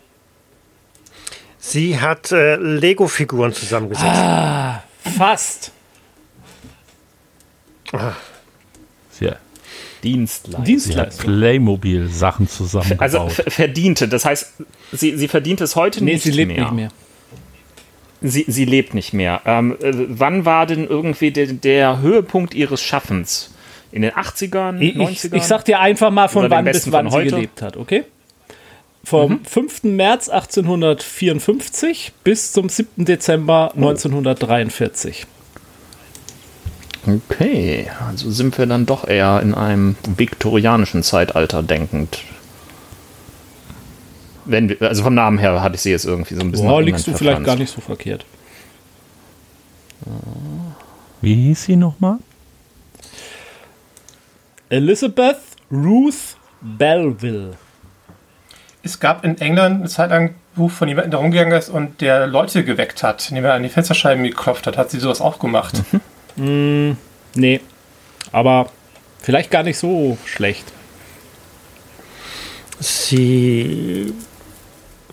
Sie hat äh, Lego-Figuren zusammengesetzt. Fast. Sie, Dienstleister. sie hat Dienstleistung. Playmobil-Sachen zusammengebaut. Also ver- verdiente, das heißt, sie, sie verdient es heute Nee, nicht, sie lebt mehr. nicht mehr. Sie, sie lebt nicht mehr. Ähm, äh, wann war denn irgendwie der, der Höhepunkt ihres Schaffens? In den 80ern, Ich, 90ern? ich, sag dir einfach mal, von wann bis wann sie gelebt hat, okay? Vom 5. März 1854 bis zum 7. Dezember 1943. Okay, also sind wir dann doch eher in einem viktorianischen Zeitalter denkend. Wenn wir, also vom Namen her hatte ich sie jetzt irgendwie so ein bisschen. Boah, liegst du vielleicht gar nicht so verkehrt. Wie hieß sie nochmal? Elizabeth Ruth Belleville. Es gab in England eine Zeit lang ein Buch von jemandem, der rumgegangen ist und der Leute geweckt hat, indem er an die Fensterscheiben geklopft hat. Hat sie sowas auch gemacht? (laughs) Nee, aber vielleicht gar nicht so schlecht. Sie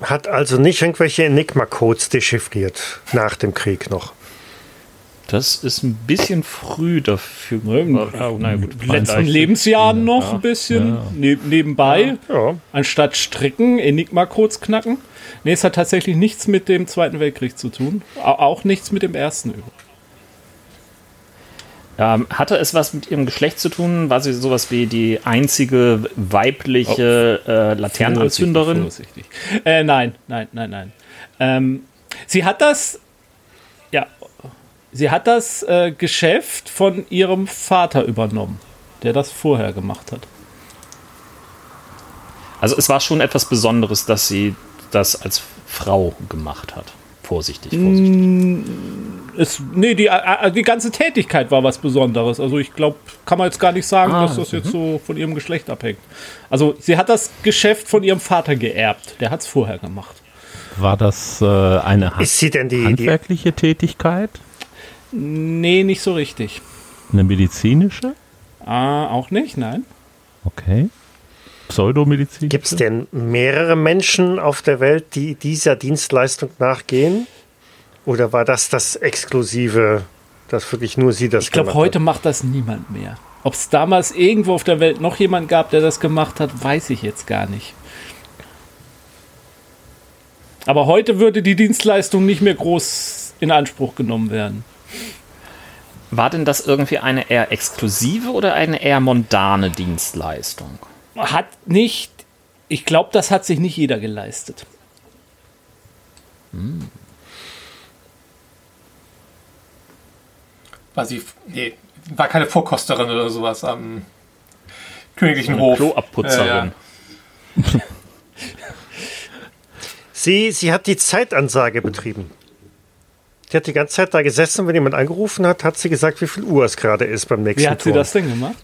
hat also nicht irgendwelche Enigma-Codes dechiffriert nach dem Krieg noch. Das ist ein bisschen früh dafür. Ja, na gut, In den letzten. Lebensjahren noch ein bisschen ja. neb- nebenbei. Ja. Anstatt stricken, Enigma-Codes knacken. Nee, es hat tatsächlich nichts mit dem Zweiten Weltkrieg zu tun. Au- Auch nichts mit dem Ersten. übrigens. Ähm, hatte es was mit ihrem Geschlecht zu tun? War sie sowas wie die einzige weibliche äh, Laternenanzünderin? Vorsichtig. Äh, nein, nein, nein, nein. Ähm, sie hat das, ja, sie hat das äh, Geschäft von ihrem Vater übernommen, der das vorher gemacht hat. Also es war schon etwas Besonderes, dass sie das als Frau gemacht hat. Vorsichtig, vorsichtig. Es, nee, die, äh, die ganze Tätigkeit war was Besonderes. Also ich glaube, kann man jetzt gar nicht sagen, Ah, dass das jetzt so von ihrem Geschlecht abhängt. Also sie hat das Geschäft von ihrem Vater geerbt. Der hat es vorher gemacht. War das äh, eine ha Ist sie denn die, die handwerkliche Tätigkeit? Nee, nicht so richtig. Eine medizinische? Ah, auch nicht, nein. Okay. Pseudomedizin? Gibt es denn mehrere Menschen auf der Welt, die dieser Dienstleistung nachgehen? Oder war das das Exklusive, dass wirklich nur sie das Ich glaube, gemacht heute macht das niemand mehr. Ob es damals irgendwo auf der Welt noch jemand gab, der das gemacht hat, weiß ich jetzt gar nicht. Aber heute würde die Dienstleistung nicht mehr groß in Anspruch genommen werden. War denn das irgendwie eine eher exklusive oder eine eher mondane Dienstleistung? Hat nicht, ich glaube, das hat sich nicht jeder geleistet. War sie, nee, war keine Vorkosterin oder sowas am königlichen Hof. Kloabputzerin. Ja, (laughs) ja. Sie, sie hat die Zeitansage betrieben. Die hat die ganze Zeit da gesessen, wenn jemand angerufen hat, hat sie gesagt, wie viel Uhr es gerade ist beim nächsten Wie hat sie Turm. das denn gemacht?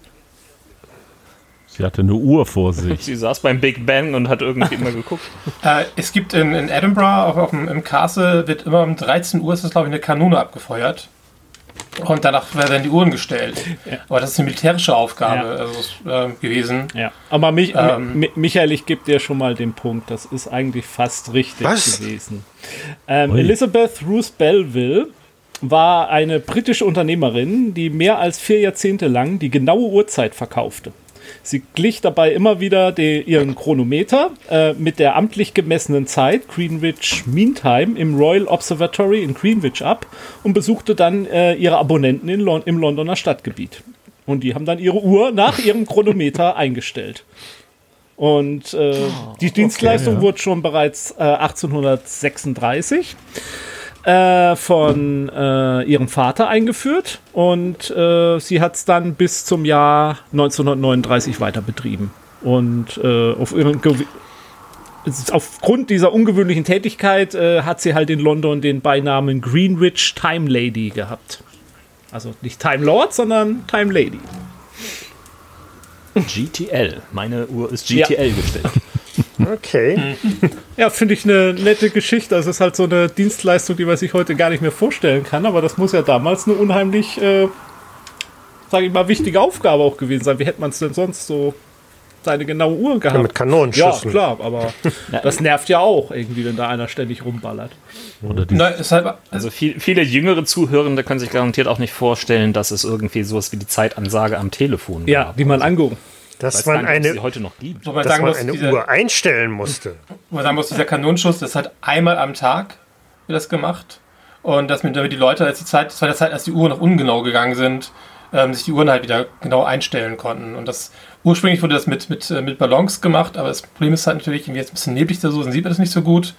Sie hatte eine Uhr vor sich. (laughs) Sie saß beim Big Bang und hat irgendwie immer geguckt. (laughs) Äh, es gibt in, in Edinburgh, auch auf dem, im Castle, wird immer um 13 Uhr, ist das glaube ich, eine Kanone abgefeuert. Und danach werden die Uhren gestellt. Aber das ist eine militärische Aufgabe Ja. also, äh, gewesen. Ja, aber mich, Ähm. Mi- Michael, ich gebe dir schon mal den Punkt. Das ist eigentlich fast richtig Was? gewesen. Ähm. Elizabeth Ruth Belleville war eine britische Unternehmerin, die mehr als vier Jahrzehnte lang die genaue Uhrzeit verkaufte. Sie glich dabei immer wieder de, ihren Chronometer äh, mit der amtlich gemessenen Zeit Greenwich Mean Time im Royal Observatory in Greenwich ab und besuchte dann äh, ihre Abonnenten in Lon im Londoner Stadtgebiet. Und die haben dann ihre Uhr nach ihrem Chronometer (laughs) eingestellt. Und äh, die Dienstleistung ja. wurde schon bereits äh, 1836 äh, von äh, ihrem Vater eingeführt und äh, sie hat es dann bis zum Jahr 1939 weiter betrieben. Und äh, auf ihren aufgrund dieser ungewöhnlichen Tätigkeit äh, hat sie halt in London den Beinamen Greenwich Time Lady gehabt. Also nicht Time Lord, sondern Time Lady. GTL. Meine Uhr ist GTL gestellt. Okay. (laughs) Ja, finde ich eine nette Geschichte. Also es ist halt so eine Dienstleistung, die man sich heute gar nicht mehr vorstellen kann, aber das muss ja damals eine unheimlich, äh, sage ich mal, wichtige Aufgabe auch gewesen sein. Wie hätte man es denn sonst so seine genaue Uhr gehabt? Ja, mit Kanonenschüssen. Ja, klar, aber das nervt ja auch irgendwie, wenn da einer ständig rumballert. Oder die, Na, halt, Also viel, viele jüngere Zuhörende können sich garantiert auch nicht vorstellen, dass es irgendwie sowas wie die Zeitansage am Telefon Ja, gab. die man anguckt. Dass man nicht, eine, heute noch gibt. wo man dass man muss, eine dieser, Uhr einstellen musste. wo man sagen muss, dieser Kanonenschuss, das ist halt einmal am Tag das gemacht. Und dass mit damit die Leute, als die Zeit, das war der Zeit, als die Uhren noch ungenau gegangen sind, ähm, sich die Uhren halt wieder genau einstellen konnten. Und das ursprünglich wurde das mit, mit, äh, mit Ballons gemacht, aber das Problem ist halt natürlich, irgendwie jetzt ein bisschen neblig da so, dann sieht man das nicht so gut.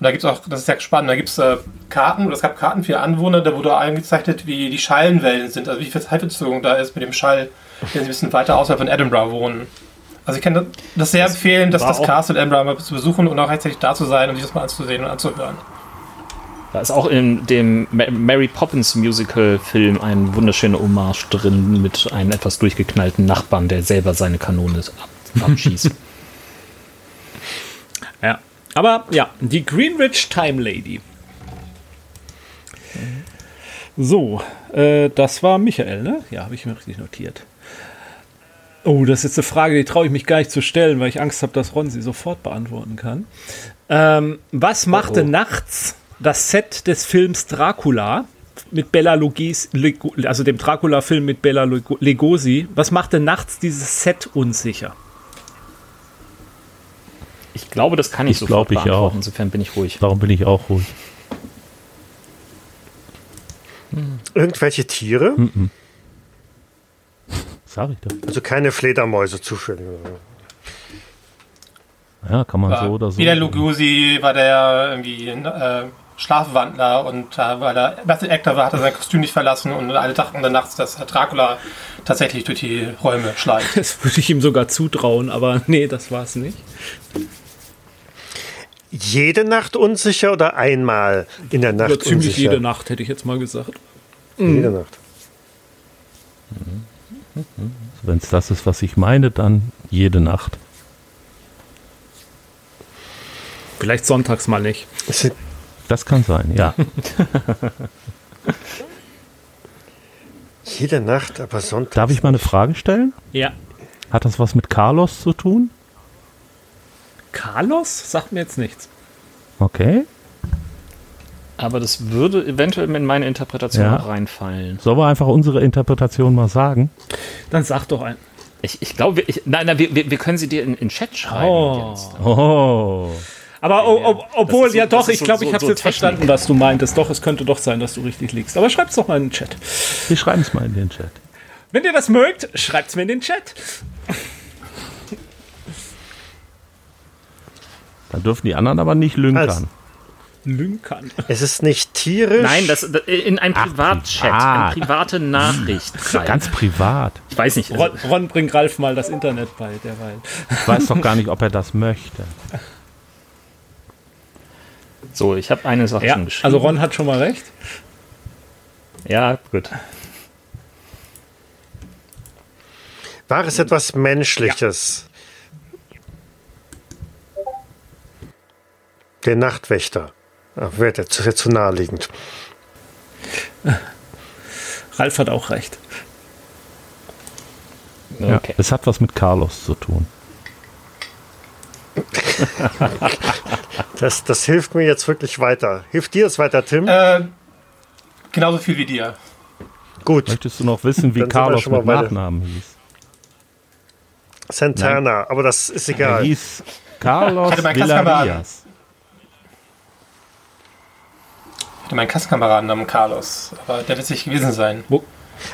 Und da gibt es auch, das ist ja spannend, da gibt es äh, Karten, oder es gab Karten für Anwohner, da wurde eingezeichnet, wie die Schallenwellen sind, also wie viel Zeitverzögerung da ist mit dem Schall, sie ein bisschen weiter außerhalb von Edinburgh wohnen. Also ich kann das- das sehr empfehlen, dass das Castle Edinburgh mal zu besuchen und auch rechtzeitig da zu sein und sich das mal anzusehen und anzuhören. Da ist auch in dem Ma- Mary Poppins Musical Film ein wunderschöner Hommage drin mit einem etwas durchgeknallten Nachbarn, der selber seine Kanone ab abschießt. (laughs) Ja. Aber ja, die Greenwich Time Lady. So, äh, das war Michael, ne? Ja, habe ich mir richtig notiert. Oh, das ist jetzt eine Frage, die traue ich mich gar nicht zu stellen, weil ich Angst habe, dass Ron sie sofort beantworten kann. Ähm, was machte nachts das Set des Films Dracula mit Bella Lugis, also dem Dracula-Film mit Bella Lugo- Lugosi? Was machte nachts dieses Set unsicher? Ich glaube, das kann ich, Ich sofort glaube, ich beantworten. auch. Insofern bin ich ruhig. darum bin ich auch ruhig. Irgendwelche Tiere? Sag ich doch. Also keine Fledermäuse zufällig. Ja, kann man War so oder so. Wieder Lugosi war der irgendwie ein äh, Schlafwandler und äh, weil er Method Actor war, hat er sein Kostüm nicht verlassen und alle dachten dann nachts, dass Dracula tatsächlich durch die Räume schleicht. (laughs) Das würde ich ihm sogar zutrauen, aber nee, das war es nicht. Jede Nacht unsicher oder einmal in der Nacht Oder ziemlich unsicher? jede Nacht, hätte ich jetzt mal gesagt. Jede Nacht. Wenn es das ist, was ich meine, dann jede Nacht. Vielleicht sonntags mal nicht. Das kann sein, ja. (laughs) jede Nacht, aber Sonntag. Darf ich mal eine Frage stellen? Ja. Hat das was mit Carlos zu tun? Carlos sagt mir jetzt nichts. Okay. Aber das würde eventuell in meine Interpretation Ja. auch reinfallen. Sollen wir einfach unsere Interpretation mal sagen? Dann sag doch ein. Ich, ich glaube, nein, nein, wir, wir, können sie dir in, in Chat schreiben. Oh. Jetzt. Oh. Aber o- ob- obwohl, so- ja doch, ich glaube, so- ich habe so jetzt Technik. verstanden, was du meintest. Doch, es könnte doch sein, dass du richtig liegst. Aber schreib's doch mal in den Chat. Wir schreiben es mal in den Chat. Wenn ihr das mögt, schreibt's mir in den Chat. Dann dürfen die anderen aber nicht lünkern. Also- Lünkern. Es ist nicht tierisch. Nein, das, das in einem Privatchat, privat. eine private Nachricht. (laughs) Ganz privat. ich weiß nicht. Also, Ron, Ron bringt Ralf mal das Internet bei derweil. Ich weiß doch gar nicht, ob er das möchte. So, ich habe eine Sache Ja, schon geschrieben. also Ron hat schon mal recht. Ja, gut. War es etwas Menschliches? Der Nachtwächter. Ach, wäre der zu, zu naheliegend. (laughs) Ralf hat auch recht. Ja, Okay. es hat was mit Carlos zu tun. (laughs) Das, das hilft mir jetzt wirklich weiter. Hilft dir es weiter, Tim? Äh, genauso viel wie dir. Gut. Möchtest du noch wissen, wie Carlos mit Nachnamen hieß? Santana, aber das ist Er egal. hieß Carlos hatte meinen Klassenkameraden. Namens Carlos, aber der wird es nicht gewesen sein.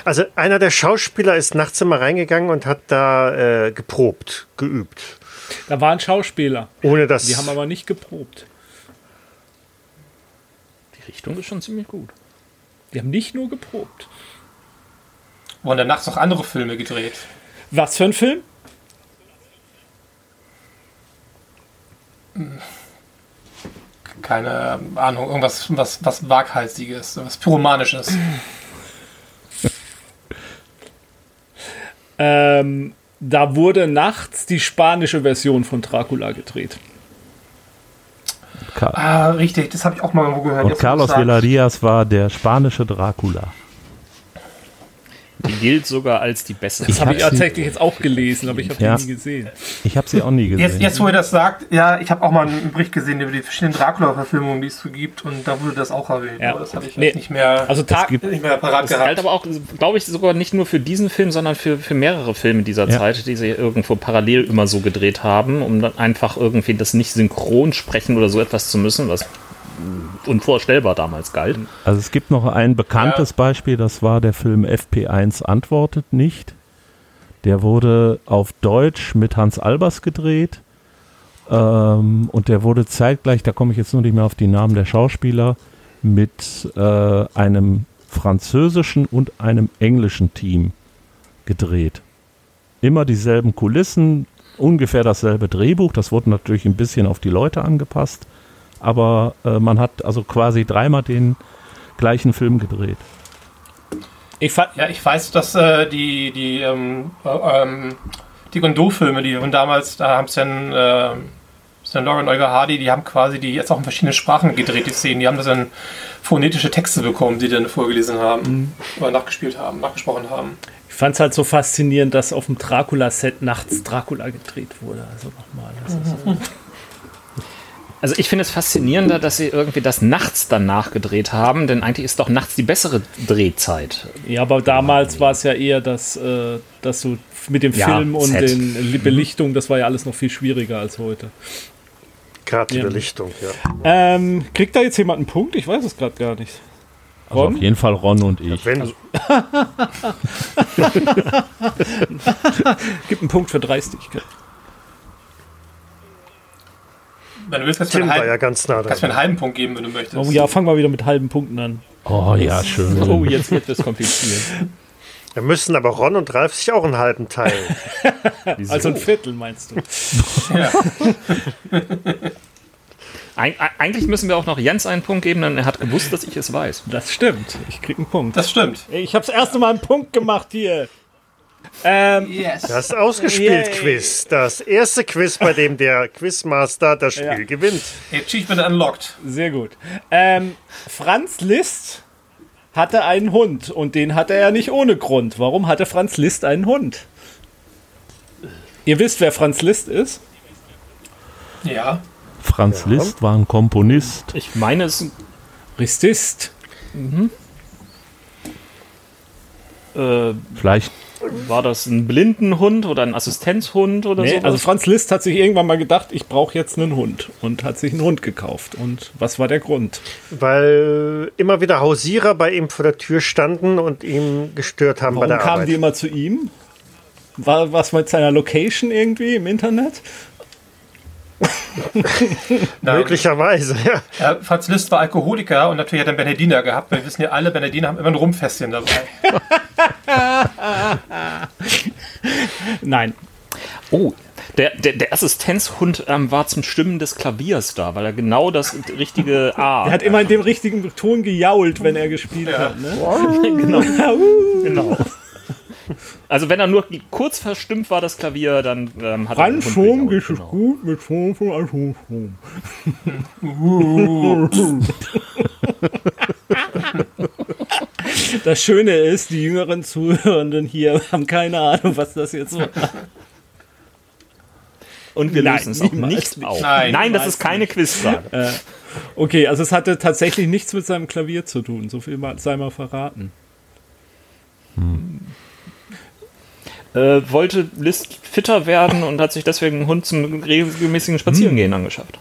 Also einer der Schauspieler ist nachts immer reingegangen und hat da äh, geprobt, geübt. Da waren Schauspieler. Ohne dass. Die haben aber nicht geprobt. Die Richtung ist schon ziemlich gut. Die haben nicht nur geprobt. Wurden dann nachts noch andere Filme gedreht. Was für ein Film? Keine Ahnung, irgendwas was, was Waghalsiges, was Pyromanisches. Ähm, da wurde nachts die spanische Version von Dracula gedreht. Ka Ah, richtig, das habe ich auch mal irgendwo gehört. und Jetzt, Carlos. Villarreas war der spanische Dracula. Die gilt sogar als die bessere. Das habe ich tatsächlich jetzt auch gelesen, aber ich habe Ja. die nie gesehen. Ich habe sie auch nie gesehen. Jetzt, jetzt, wo ihr das sagt, ja, ich habe auch mal einen Bericht gesehen über die verschiedenen Dracula-Verfilmungen, die es so gibt, und da wurde das auch erwähnt. Ja. Aber das habe ich Nee, jetzt nicht mehr, Also Tag, gibt- nicht mehr parat Das galt gehabt. aber auch, glaube ich, sogar nicht nur für diesen Film, sondern für, für mehrere Filme dieser Ja. Zeit, die sie irgendwo parallel immer so gedreht haben, um dann einfach irgendwie das nicht synchron sprechen oder so etwas zu müssen, was unvorstellbar damals galt. Also es gibt noch ein bekanntes Beispiel, das war der Film FP1 antwortet nicht. Der wurde auf Deutsch mit Hans Albers gedreht. Ähm, und der wurde zeitgleich, da komme ich jetzt nur nicht mehr auf die Namen der Schauspieler, mit äh, einem französischen und einem englischen Team gedreht. Immer dieselben Kulissen, ungefähr dasselbe Drehbuch. Das wurde natürlich ein bisschen auf die Leute angepasst. Aber äh, man hat also quasi dreimal den gleichen Film gedreht. ich Ja, ich weiß, dass äh, die, die, ähm, äh, ähm, die Gondot-Filme, die von damals, da haben es dann, äh, St. Laurent und Olga Hardy, die haben quasi die jetzt auch in verschiedenen Sprachen gedreht, die Szenen. Die haben das dann phonetische Texte bekommen, die dann vorgelesen haben oder nachgespielt haben, nachgesprochen haben. ich fand es halt so faszinierend, dass auf dem Dracula-Set nachts Dracula gedreht wurde. Also nochmal. Das ist, (laughs) Also ich finde es faszinierender, dass sie irgendwie das nachts dann nachgedreht haben, denn eigentlich ist doch nachts die bessere Drehzeit. ja, aber damals war es ja eher, dass, äh, dass du mit dem Ja, Film und Set. den Belichtung, das war ja alles noch viel schwieriger als heute. Gerade die Ja. Belichtung, ja. Ähm, kriegt da jetzt jemand einen Punkt? Ich weiß es gerade gar nicht. Also Ron? auf jeden Fall Ron und ich. Wenn, (laughs) Gibt einen Punkt für Dreistigkeit. Wenn du willst, kannst du mir einen, ja nah einen halben Punkt geben, wenn du möchtest. Oh ja, fangen wir wieder mit halben Punkten an. Oh ja, schön. Oh, jetzt wird es kompliziert. (laughs) Wir müssen aber Ron und Ralf sich auch einen halben teilen. (laughs) Also ein Viertel, meinst du? (laughs) Ja. Eig eigentlich müssen wir auch noch Jens einen Punkt geben, denn er hat gewusst, dass ich es weiß. Das stimmt. Ich krieg einen Punkt. Das stimmt. Ich habe das erste Mal einen Punkt gemacht hier. Ähm, Yes. Das ausgespielt Yay. Quiz. Das erste Quiz, bei dem der Quizmaster das Spiel Ja. gewinnt. Achievement unlocked. sehr gut. Ähm, Franz Liszt hatte einen Hund und den hatte er nicht ohne Grund. Warum hatte Franz Liszt einen Hund? Ihr wisst, wer Franz Liszt ist? Ja. Franz Liszt war ein Komponist. Ich meine, es Ristist. äh, Vielleicht war das ein Blindenhund oder ein Assistenzhund oder Nee, so. also Franz Liszt hat sich irgendwann mal gedacht, ich brauche jetzt einen Hund und hat sich einen Hund gekauft. Und was war der Grund? Weil immer wieder Hausierer bei ihm vor der Tür standen und ihm gestört haben bei Warum der kamen Arbeit. die immer zu ihm? War was mit seiner Location irgendwie im Internet? (laughs) Möglicherweise, ja. Ja, Franz Liszt war Alkoholiker und natürlich hat er einen Bernardiner gehabt. Wir wissen ja alle, Bernardiner haben immer ein Rumfässchen dabei. (laughs) Nein. Oh, Der, der, der Assistenzhund ähm, war zum Stimmen des Klaviers da, weil er genau das richtige A. (laughs) Er hat immer in dem richtigen Ton gejault, wenn er gespielt Ja. hat. Ne? genau. genau. (laughs) Also wenn er nur kurz verstimmt war, das Klavier, dann ähm, hat Ganz er gejault, ist es gut mit Ton von Atomstrom. (laughs) Das Schöne ist, die jüngeren Zuhörenden hier haben keine Ahnung, was das jetzt war. Und wir lösen es auch nicht nicht. auf. Nein, Nein, das ist keine Quizfrage. Okay, also es hatte tatsächlich nichts mit seinem Klavier zu tun. So viel mal, sei mal verraten. Äh, wollte List fitter werden und hat sich deswegen einen Hund zum regelmäßigen Spazierengehen angeschafft.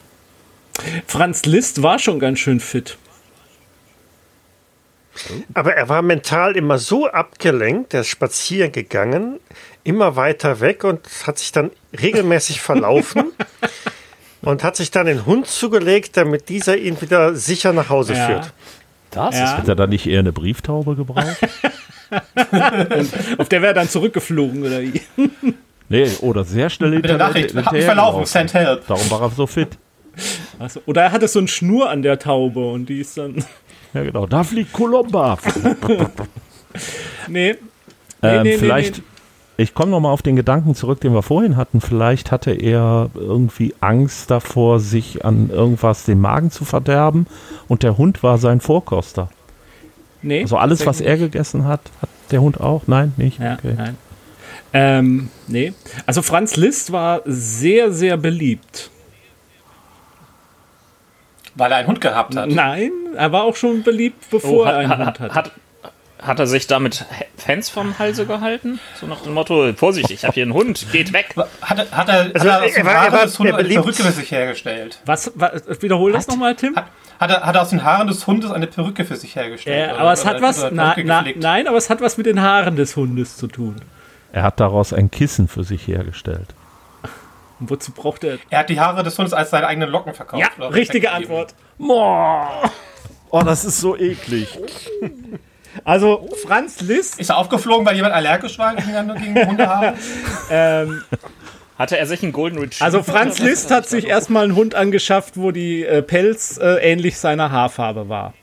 Franz Liszt war schon ganz schön fit. Aber er war mental immer so abgelenkt, er ist spazieren gegangen, immer weiter weg und hat sich dann regelmäßig verlaufen (laughs) und hat sich dann den Hund zugelegt, damit dieser ihn wieder sicher nach Hause Ja. führt. Das Ja. Hat er da nicht eher eine Brieftaube gebraucht? (laughs) (laughs) Auf der wäre dann zurückgeflogen oder wie? nee, oder sehr schnell Mit der Nachricht, hab mich verlaufen, send help. Darum war er so fit. Also, oder er hatte so eine Schnur an der Taube und die ist dann. Ja, genau. Da fliegt Columba. (laughs) Nee. Nee, ähm, nee, nee, vielleicht, nee. ich komme nochmal auf den Gedanken zurück, den wir vorhin hatten. Vielleicht hatte er irgendwie Angst davor, sich an irgendwas den Magen zu verderben und der Hund war sein Vorkoster. Nee Also alles, was er gegessen hat, hat der Hund auch? Nein, nicht? Ja, Okay. nein. Ähm, nee. Also Franz Liszt war sehr, sehr beliebt. Weil er einen Hund gehabt hat. Nein, er war auch schon beliebt, bevor Oh, er hat, einen hat, Hund hatte. hat, hat er sich damit Fans vom Halse gehalten? So nach dem Motto, Vorsicht, ich habe hier einen Hund, geht weg. Hat, er- hat er, Also, hat er aus er dem war- er Haaren war- des Hundes eine Perücke für sich hergestellt? Was, was wiederhol das nochmal, Tim? Hat, hat, er, hat er aus den Haaren des Hundes eine Perücke für sich hergestellt? Äh, Oder- aber es oder- hat was, oder na, na, nein, aber es hat was mit den Haaren des Hundes zu tun. Er hat daraus ein Kissen für sich hergestellt. Und wozu braucht er? Er hat die Haare des Hundes als seine eigenen Locken verkauft. Ja, oder richtige. Antwort. Oh, das ist so eklig. (laughs) Also Franz Liszt, Ist er aufgeflogen, weil jemand allergisch war gegen, Hundehaare? (laughs) ähm, Hatte er sich einen Golden Retriever? also Franz Liszt hat sich erstmal einen Hund angeschafft, wo die äh, Pelz äh, ähnlich seiner Haarfarbe war.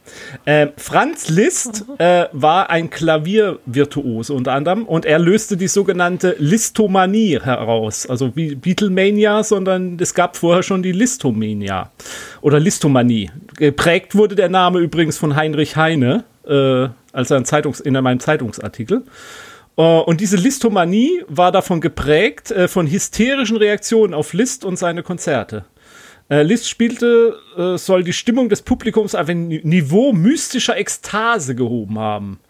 Ähm, Franz Liszt äh, war ein Klaviervirtuose unter anderem und er löste die sogenannte Listomanie heraus. Also wie Beatlemania, sondern es gab vorher schon die Listomania oder Listomanie. Geprägt wurde der Name übrigens von Heinrich Heine, äh, als ein Zeitungs in einem Zeitungsartikel. Äh, Und diese Listomanie war davon geprägt, äh, von hysterischen Reaktionen auf Liszt und seine Konzerte. Äh, Liszt spielte, soll die Stimmung des Publikums auf ein Ni- Niveau mystischer Ekstase gehoben haben.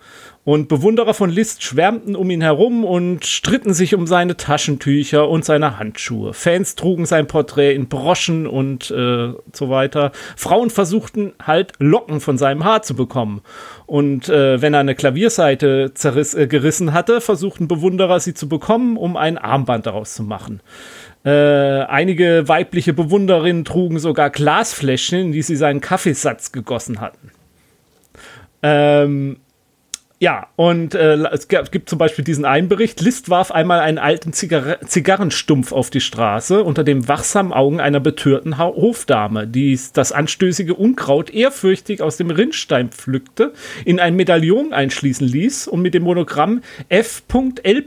Und Bewunderer von Liszt schwärmten um ihn herum und stritten sich um seine Taschentücher und seine Handschuhe. Fans trugen sein Porträt in Broschen und äh, so weiter. Frauen versuchten halt Locken von seinem Haar zu bekommen. Und äh, wenn er eine Klavierseite zerriss, äh, gerissen hatte, versuchten Bewunderer sie zu bekommen, um ein Armband daraus zu machen. Äh, einige weibliche Bewunderinnen trugen sogar Glasfläschchen, in die sie seinen Kaffeesatz gegossen hatten. Ähm, ja, und äh, es gibt zum Beispiel diesen einen Bericht. Liszt warf einmal einen alten Zigarre Zigarrenstumpf auf die Straße unter den wachsamen Augen einer betörten Ha- Hofdame, die das anstößige Unkraut ehrfürchtig aus dem Rinnstein pflückte, in ein Medaillon einschließen ließ und mit dem Monogramm F.L.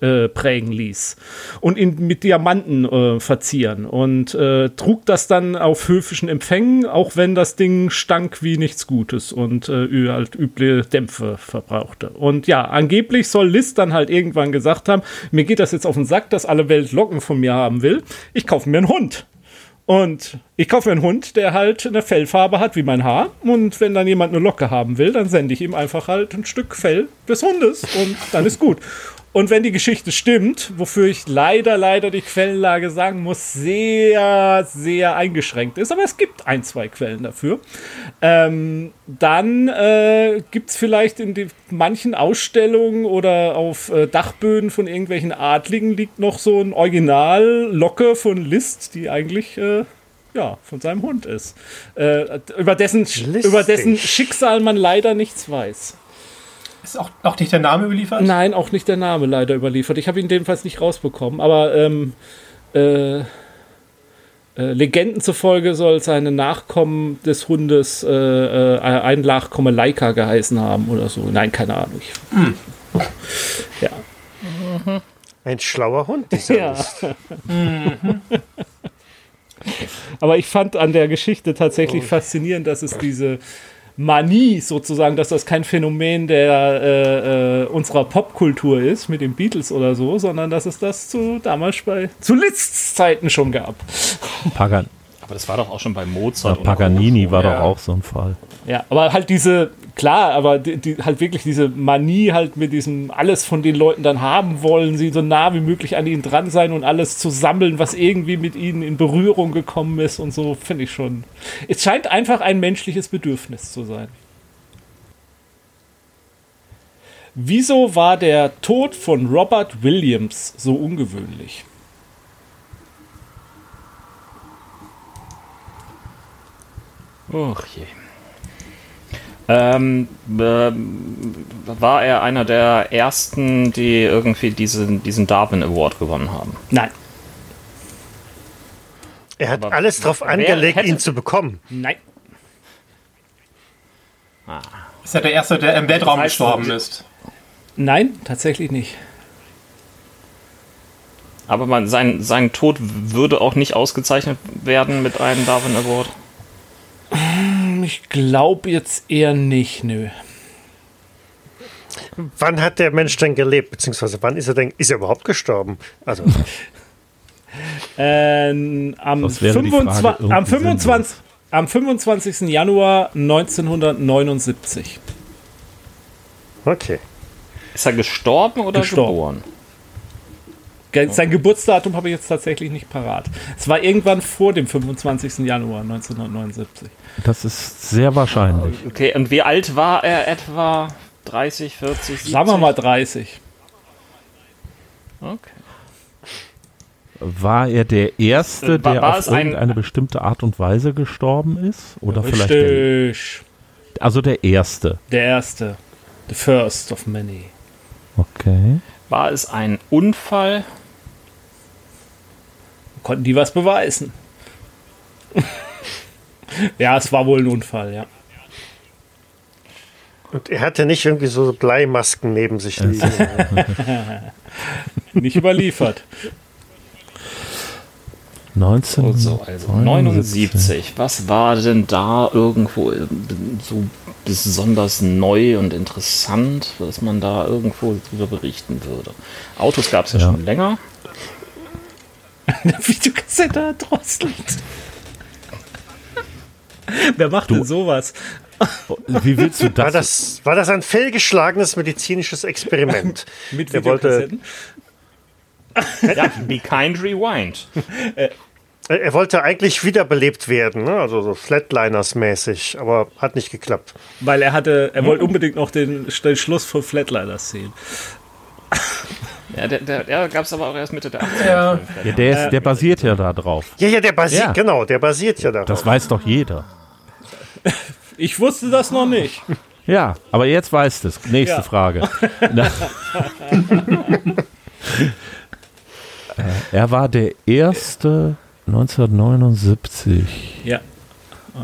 Äh, prägen ließ und ihn mit Diamanten äh, verzieren und äh, trug das dann auf höfischen Empfängen, auch wenn das Ding stank wie nichts Gutes und äh, halt üble Dämpfe verbrauchte. Und ja, angeblich soll Liszt dann halt irgendwann gesagt haben, mir geht das jetzt auf den Sack, dass alle Welt Locken von mir haben will. Ich kaufe mir einen Hund. Und ich kaufe mir einen Hund, der halt eine Fellfarbe hat wie mein Haar. Und wenn dann jemand eine Locke haben will, dann sende ich ihm einfach halt ein Stück Fell des Hundes. Und dann ist gut. Und wenn die Geschichte stimmt, wofür ich leider, leider die Quellenlage sagen muss, sehr, sehr eingeschränkt ist, aber es gibt ein, zwei Quellen dafür, ähm, dann äh, gibt es vielleicht in die, manchen Ausstellungen oder auf äh, Dachböden von irgendwelchen Adligen liegt noch so ein Original-Locke von Liszt, die eigentlich äh, ja, von seinem Hund ist. Äh, über, dessen, Listig. über dessen Schicksal man leider nichts weiß. Ist auch, auch nicht der Name überliefert? Nein, auch nicht der Name leider überliefert. Ich habe ihn jedenfalls nicht rausbekommen, aber ähm, äh, äh, Legenden zufolge soll seine Nachkommen des Hundes äh, äh, ein Nachkomme Laika geheißen haben oder so. Nein, keine Ahnung. Ich, Ja. Ein schlauer Hund, dieser Ja. List. (laughs) Aber ich fand an der Geschichte tatsächlich faszinierend, dass es diese Manie sozusagen, dass das kein Phänomen der äh, äh, unserer Popkultur ist mit den Beatles oder so, sondern dass es das zu damals bei zu Liszt's Zeiten schon gab. Pagan Aber das war doch auch schon bei Mozart. und Paganini so. war ja. doch auch so ein Fall. Ja, aber halt diese, klar, aber die, die, halt wirklich diese Manie halt mit diesem alles von den Leuten dann haben wollen, sie so nah wie möglich an ihnen dran sein und alles zu sammeln, was irgendwie mit ihnen in Berührung gekommen ist und so, finde ich schon. Es scheint einfach ein menschliches Bedürfnis zu sein. Wieso war der Tod von Robert Williams so ungewöhnlich? Och je. Ähm, ähm, war er einer der ersten, die irgendwie diesen, diesen Darwin Award gewonnen haben? Nein, Er hat Aber alles drauf wer angelegt, hätte- ihn zu bekommen. nein. Ist ja der Erste, der im Weltraum Das heißt, gestorben ist. Nein, tatsächlich nicht. Aber man, sein, sein Tod würde auch nicht ausgezeichnet werden mit einem Darwin Award. Ich glaube jetzt eher nicht, nö. Wann hat der Mensch denn gelebt? Beziehungsweise wann ist er denn, ist er überhaupt gestorben? Also, (laughs) Ähm, am, Das wäre die 25, Frage, am, irgendwie 25, am 25. Januar 1979. okay. Ist er gestorben oder Gestorben. geboren? Sein Geburtsdatum habe ich jetzt tatsächlich nicht parat. Es war irgendwann vor dem 25. Januar 1979. Das ist sehr wahrscheinlich. Okay, und wie alt war er etwa? 30, 40, 70? Sagen wir mal 30. Okay. War er der Erste, Äh, war- der war auf es ein- irgendeine bestimmte Art und Weise gestorben ist? Oder vielleicht der, Richtig. also der Erste. Der erste. The first of many. Okay. War es ein Unfall? Konnten die was beweisen? (laughs) ja, es war wohl ein Unfall, ja. Und er hatte nicht irgendwie so Bleimasken neben sich liegen. (laughs) Nicht überliefert. 19. So, also 79. Was war denn da irgendwo äh, so besonders neu und interessant, was man da irgendwo drüber berichten würde? Autos gab es ja, Ja. schon länger. (laughs) Videokassette drosselt. Wer macht denn sowas? Wie willst du War das? das, war das ein fehlgeschlagenes medizinisches Experiment? (laughs) Mit Der wollte-? Ja, Be Kind Rewind. Er- Er wollte eigentlich wiederbelebt werden, ne? also so Flatliners-mäßig, aber hat nicht geklappt. Weil er hatte, er wollte unbedingt noch den, den Schluss von Flatliners sehen. Ja, der, der, der gab es aber auch erst Mitte der 80er. Ja. Ja, der, ist, der basiert ja da drauf. Ja, ja, der basiert, Ja. genau, der basiert ja darauf. Das weiß doch jeder. (laughs) Ich wusste das noch nicht. Ja, aber jetzt weißt es. Nächste Ja. Frage. (laughs) Er war der erste 1979. Ja.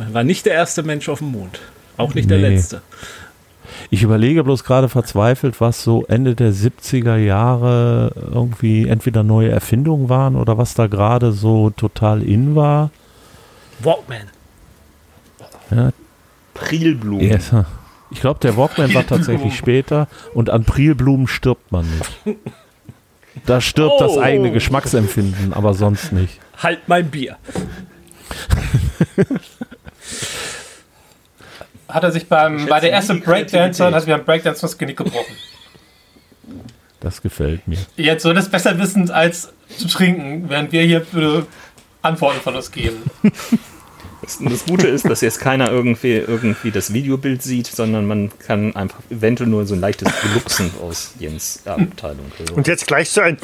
Er war nicht der erste Mensch auf dem Mond. Auch nicht der Nee. letzte. Ich überlege bloß gerade verzweifelt, was so Ende der 70er Jahre irgendwie entweder neue Erfindungen waren oder was da gerade so total in war. Walkman. Prilblumen. Ja, Ich glaube, der Walkman war tatsächlich (laughs) später und an Prilblumen stirbt man nicht. Da stirbt das Oh. eigene Geschmacksempfinden, aber sonst nicht. Halt mein Bier. (laughs) Hat er sich beim, war der erste nie die Breakdancer hat sich beim Breakdance das Genick gebrochen. Das gefällt mir. Jetzt soll das besser wissen als zu trinken, während wir hier für Antworten von uns geben. (laughs) Das, das Gute ist, dass jetzt keiner irgendwie, irgendwie das Videobild sieht, sondern man kann einfach eventuell nur so ein leichtes Glucksen aus Jens Abteilung hören. Und jetzt gleich so ein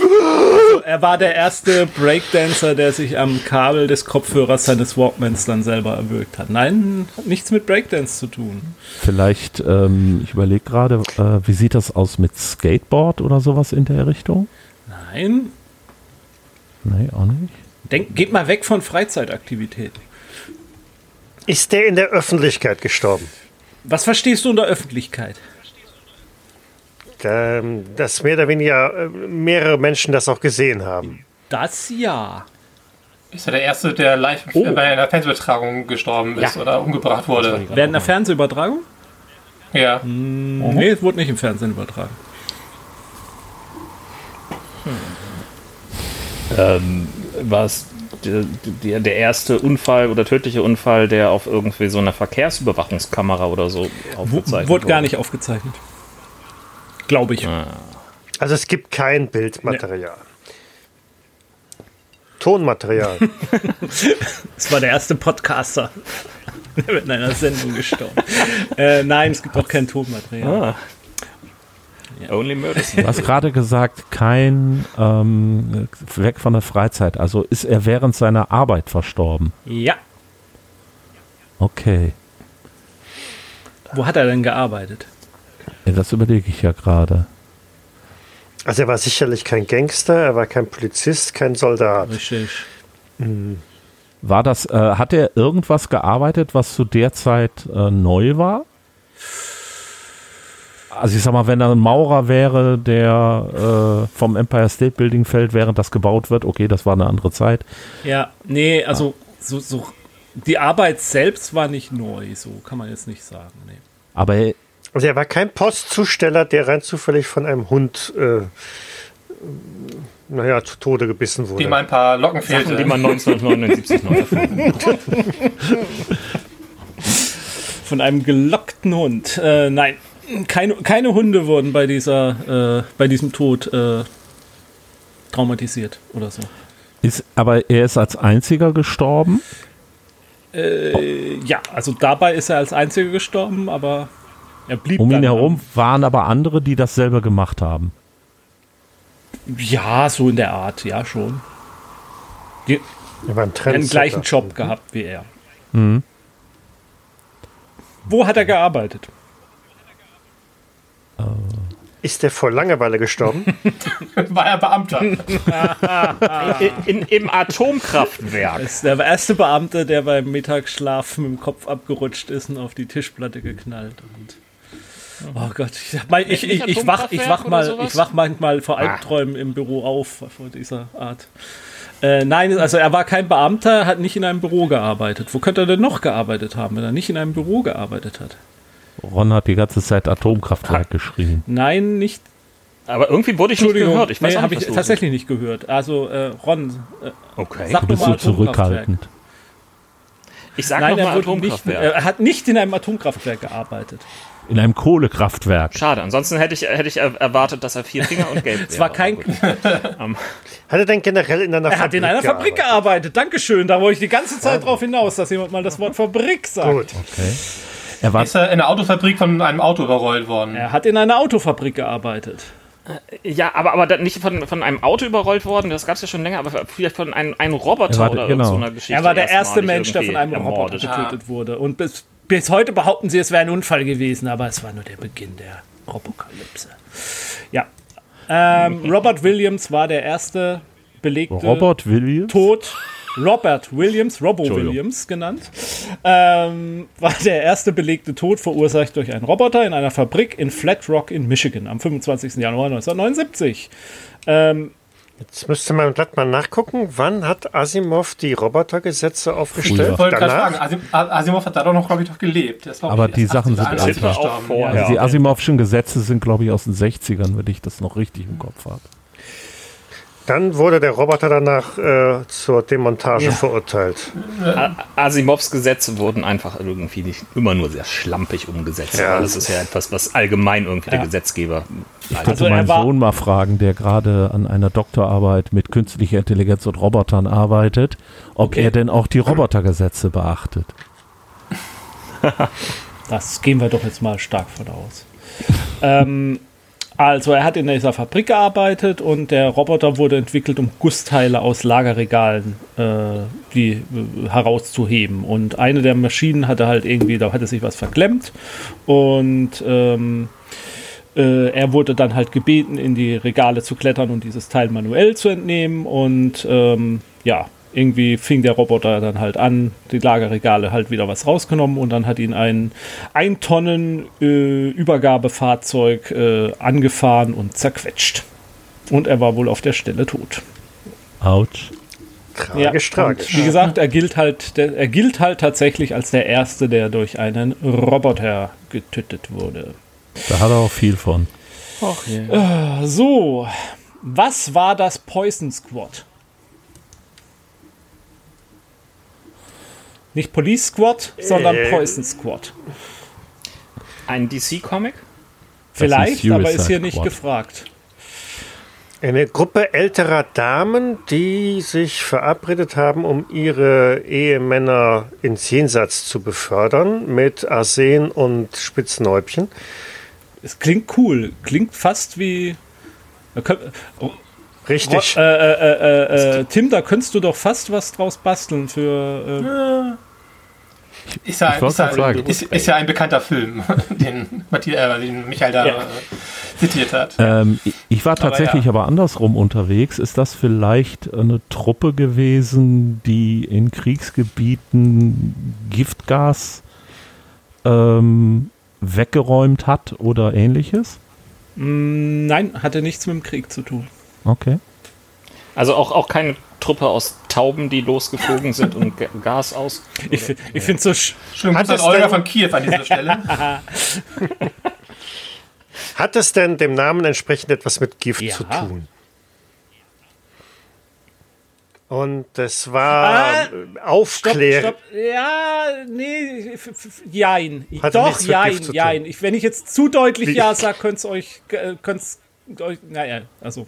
Er war der erste Breakdancer, der sich am Kabel des Kopfhörers seines Walkmans dann selber erwürgt hat. Nein, hat nichts mit Breakdance zu tun. Vielleicht, ähm, ich überlege gerade, äh, wie sieht das aus mit Skateboard oder sowas in der Richtung? Nein. Nee, auch nicht. Denk, geht mal weg von Freizeitaktivitäten. Ist der in der Öffentlichkeit gestorben? Was verstehst du unter Öffentlichkeit? Ähm, Dass mehr oder weniger äh, mehrere Menschen das auch gesehen haben. Das ja. Ist er der Erste, der live Oh. bei einer Fernsehübertragung gestorben ist Ja. oder umgebracht wurde? Während einer Fernsehübertragung? Ja. Nee, es wurde nicht im Fernsehen übertragen. Ähm, war es der, der, erste Unfall oder tödliche Unfall, der auf irgendwie so einer Verkehrsüberwachungskamera oder so aufgezeichnet wurde gar nicht aufgezeichnet. Glaube ich. Also es gibt kein Bildmaterial. Tonmaterial. (laughs) Das war der erste Podcaster. (laughs) Der wird in einer Sendung gestorben. äh, nein, es gibt auch kein Tonmaterial. Ah. Only Murders. Du hast gerade gesagt, kein ähm, weg von der Freizeit. Also ist er während seiner Arbeit verstorben. Ja. Okay. Wo hat er denn gearbeitet? Ja, das überlege ich ja gerade. Also er war sicherlich kein Gangster, er war kein Polizist, kein Soldat. Richtig. War das, äh, hat er irgendwas gearbeitet, was zu der Zeit äh, neu war? Also ich sag mal, wenn er ein Maurer wäre, der äh, vom Empire State Building fällt, während das gebaut wird, okay, das war eine andere Zeit. Ja, nee, also so, so die Arbeit selbst war nicht neu, so kann man jetzt nicht sagen. Nee. Aber er, Also er war kein Postzusteller, der rein zufällig von einem Hund, äh, naja, zu Tode gebissen wurde. Dem ein paar Locken Sachen, fehlte. die man 1979 noch (laughs) erfunden Von einem gelockten Hund. Äh, nein, keine, keine Hunde wurden bei dieser, äh, bei diesem Tod äh, traumatisiert oder so. ist, aber er ist als einziger gestorben. Äh, ja, also dabei ist er als einziger gestorben, aber er blieb Um ihn herum waren aber andere, die dasselbe gemacht haben. Ja, so in der Art, ja schon. Die er war ein haben den gleichen Job gehabt wie er. Mhm. Wo hat er gearbeitet? Ist der vor Langeweile gestorben? (laughs) War er Beamter. (laughs) in, in, Im Atomkraftwerk. Das ist der erste Beamte, der beim Mittagsschlaf mit dem Kopf abgerutscht ist und auf die Tischplatte geknallt. Und oh Gott, ich, mein, ich, ich, ich, wach, ich, wach mal, ich wach manchmal vor Albträumen im Büro auf, vor dieser Art. Äh, nein, also er war kein Beamter, hat nicht in einem Büro gearbeitet. Wo könnte er denn noch gearbeitet haben, wenn er nicht in einem Büro gearbeitet hat? Ron hat die ganze Zeit Atomkraftwerk geschrien. Nein, nicht. Aber irgendwie wurde ich nicht gehört. Ich weiß nee, auch habe nicht, ich tatsächlich nicht gehört. Also äh, Ron, äh. Okay. sag Du bist so zurückhaltend. Ich sag Nein, er, nicht, er hat nicht in einem Atomkraftwerk gearbeitet. In einem Kohlekraftwerk. Schade, ansonsten hätte ich, hätte ich er- erwartet, dass er vier Finger und gelb Es war kein. (laughs) Hat er denn generell in einer Er hat in einer Fabrik gearbeitet. Dankeschön. Da wollte ich die ganze Zeit drauf hinaus, dass jemand mal das Wort Fabrik sagt. Gut. Er war Ist er in der Autofabrik von einem Auto überrollt worden? Er hat in einer Autofabrik gearbeitet. Ja, aber, aber nicht von, von einem Auto überrollt worden, das gab es ja schon länger, aber vielleicht von einem, einem Roboter Er war- oder genau. so einer Geschichte. Er war der erste Mensch, der von einem irgendwie Roboter ermordet. getötet wurde. Und bis, bis heute behaupten sie, es wäre ein Unfall gewesen, aber es war nur der Beginn der Robokalypse. Ja. Ähm, (laughs) Robert Williams war der erste belegte Robert Williams. Tod. Robert Williams, Entschuldigung. Williams genannt, ähm, war der erste belegte Tod verursacht durch einen Roboter in einer Fabrik in Flat Rock in Michigan am 25. Januar 1979. Ähm, Jetzt müsste man glatt mal nachgucken, wann hat Asimov die Robotergesetze aufgestellt? Ich wollte gerade fragen, Asim, Asimov hat da doch noch, glaube ich, noch gelebt. Aber die Sachen sind 80 älter. gestorben. Auch vorher. Also die. Asimovschen Gesetze sind, glaube ich, aus den 60ern, wenn ich das noch richtig im Kopf habe. Dann wurde der Roboter danach äh, zur Demontage verurteilt. A- Asimovs Gesetze wurden einfach irgendwie nicht immer nur sehr schlampig umgesetzt. Ja, das ist ja etwas, was allgemein irgendwie der Gesetzgeber. Ich Also, könnte er meinen Sohn mal fragen, der gerade an einer Doktorarbeit mit künstlicher Intelligenz und Robotern arbeitet, ob er denn auch die Robotergesetze beachtet. (laughs) Das gehen wir doch jetzt mal stark von aus. ähm, also er hat in dieser Fabrik gearbeitet und der Roboter wurde entwickelt, um Gussteile aus Lagerregalen äh, die, äh, herauszuheben. Und eine der Maschinen hatte halt irgendwie, da hatte sich was verklemmt und ähm, äh, er wurde dann halt gebeten, in die Regale zu klettern und dieses Teil manuell zu entnehmen. Und ähm, ja, irgendwie fing der Roboter dann halt an, die Lagerregale halt wieder was rausgenommen und dann hat ihn ein 1 Tonnen äh, Übergabefahrzeug äh, angefahren und zerquetscht. Und er war wohl auf der Stelle tot. Autsch. Tragisch, ja, tragisch. Wie gesagt, er gilt halt, der, er gilt halt tatsächlich als der erste, der durch einen Roboter getötet wurde. Da hat er auch viel von. Ach, yeah. äh, so, was war das Poison Squad? Nicht Police Squad, sondern Äh. Poison Squad. Ein DC-Comic? Vielleicht, Suicide aber ist hier nicht Squad. gefragt. Eine Gruppe älterer Damen, die sich verabredet haben, um ihre Ehemänner ins Jenseits zu befördern mit Arsen und Spitzenhäubchen. Es klingt cool, klingt fast wie. Richtig. Äh, äh, äh, äh, äh, Tim, da könntest du doch fast was draus basteln für. Ist ja, Ich wollte ist, ja, gerade sagen. ist, ist ja ein bekannter Film, (laughs) den, Matthias, äh, den Michael da Ja. zitiert hat. Ähm, ich- war tatsächlich ja. aber andersrum unterwegs. Ist das vielleicht eine Truppe gewesen, die in Kriegsgebieten Giftgas ähm, weggeräumt hat oder ähnliches? Äh, mh, nein, hatte nichts mit dem Krieg zu tun. Okay. Also auch, auch keine Truppe aus Tauben, die losgeflogen sind und Ga- Gas aus. Ich, ich finde es so. sch- Schön Hat es Olga denn- von Kiew an dieser Stelle. (laughs) Hat es denn dem Namen entsprechend etwas mit Gift Ja. zu tun? Und es war Ah, äh, Stopp, Aufklär. stopp. Ja, nee, jein. Hatte Doch, jein, jein. Ich, wenn ich jetzt zu deutlich Wie- Ja sage, könnt ihr euch, äh, könnt's euch, naja, also,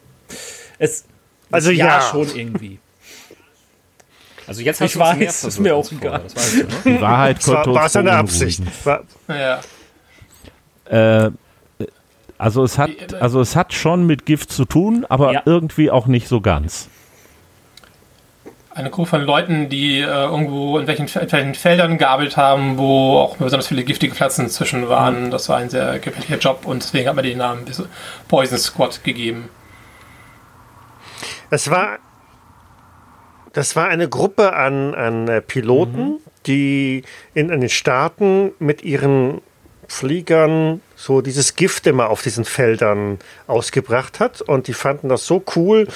es, Also ja, ja. schon irgendwie. Also jetzt Ich weiß, ist mir auch egal. Das weißt du, ne? Die Wahrheit Es war, seine beunruhigen. Absicht. War, Ja. Äh, also es hat, also es hat schon mit Gift zu tun, aber Ja. irgendwie auch nicht so ganz. Eine Gruppe von Leuten, die äh, irgendwo in welchen, in welchen Feldern gearbeitet haben, wo auch besonders viele giftige Pflanzen zwischen waren. Das war ein sehr gefährlicher Job und deswegen hat man den Namen Poison Squad gegeben. Es war, das war eine Gruppe an, an äh, Piloten, die in, in den Staaten mit ihren Fliegern so dieses Gift immer auf diesen Feldern ausgebracht hat und die fanden das so cool.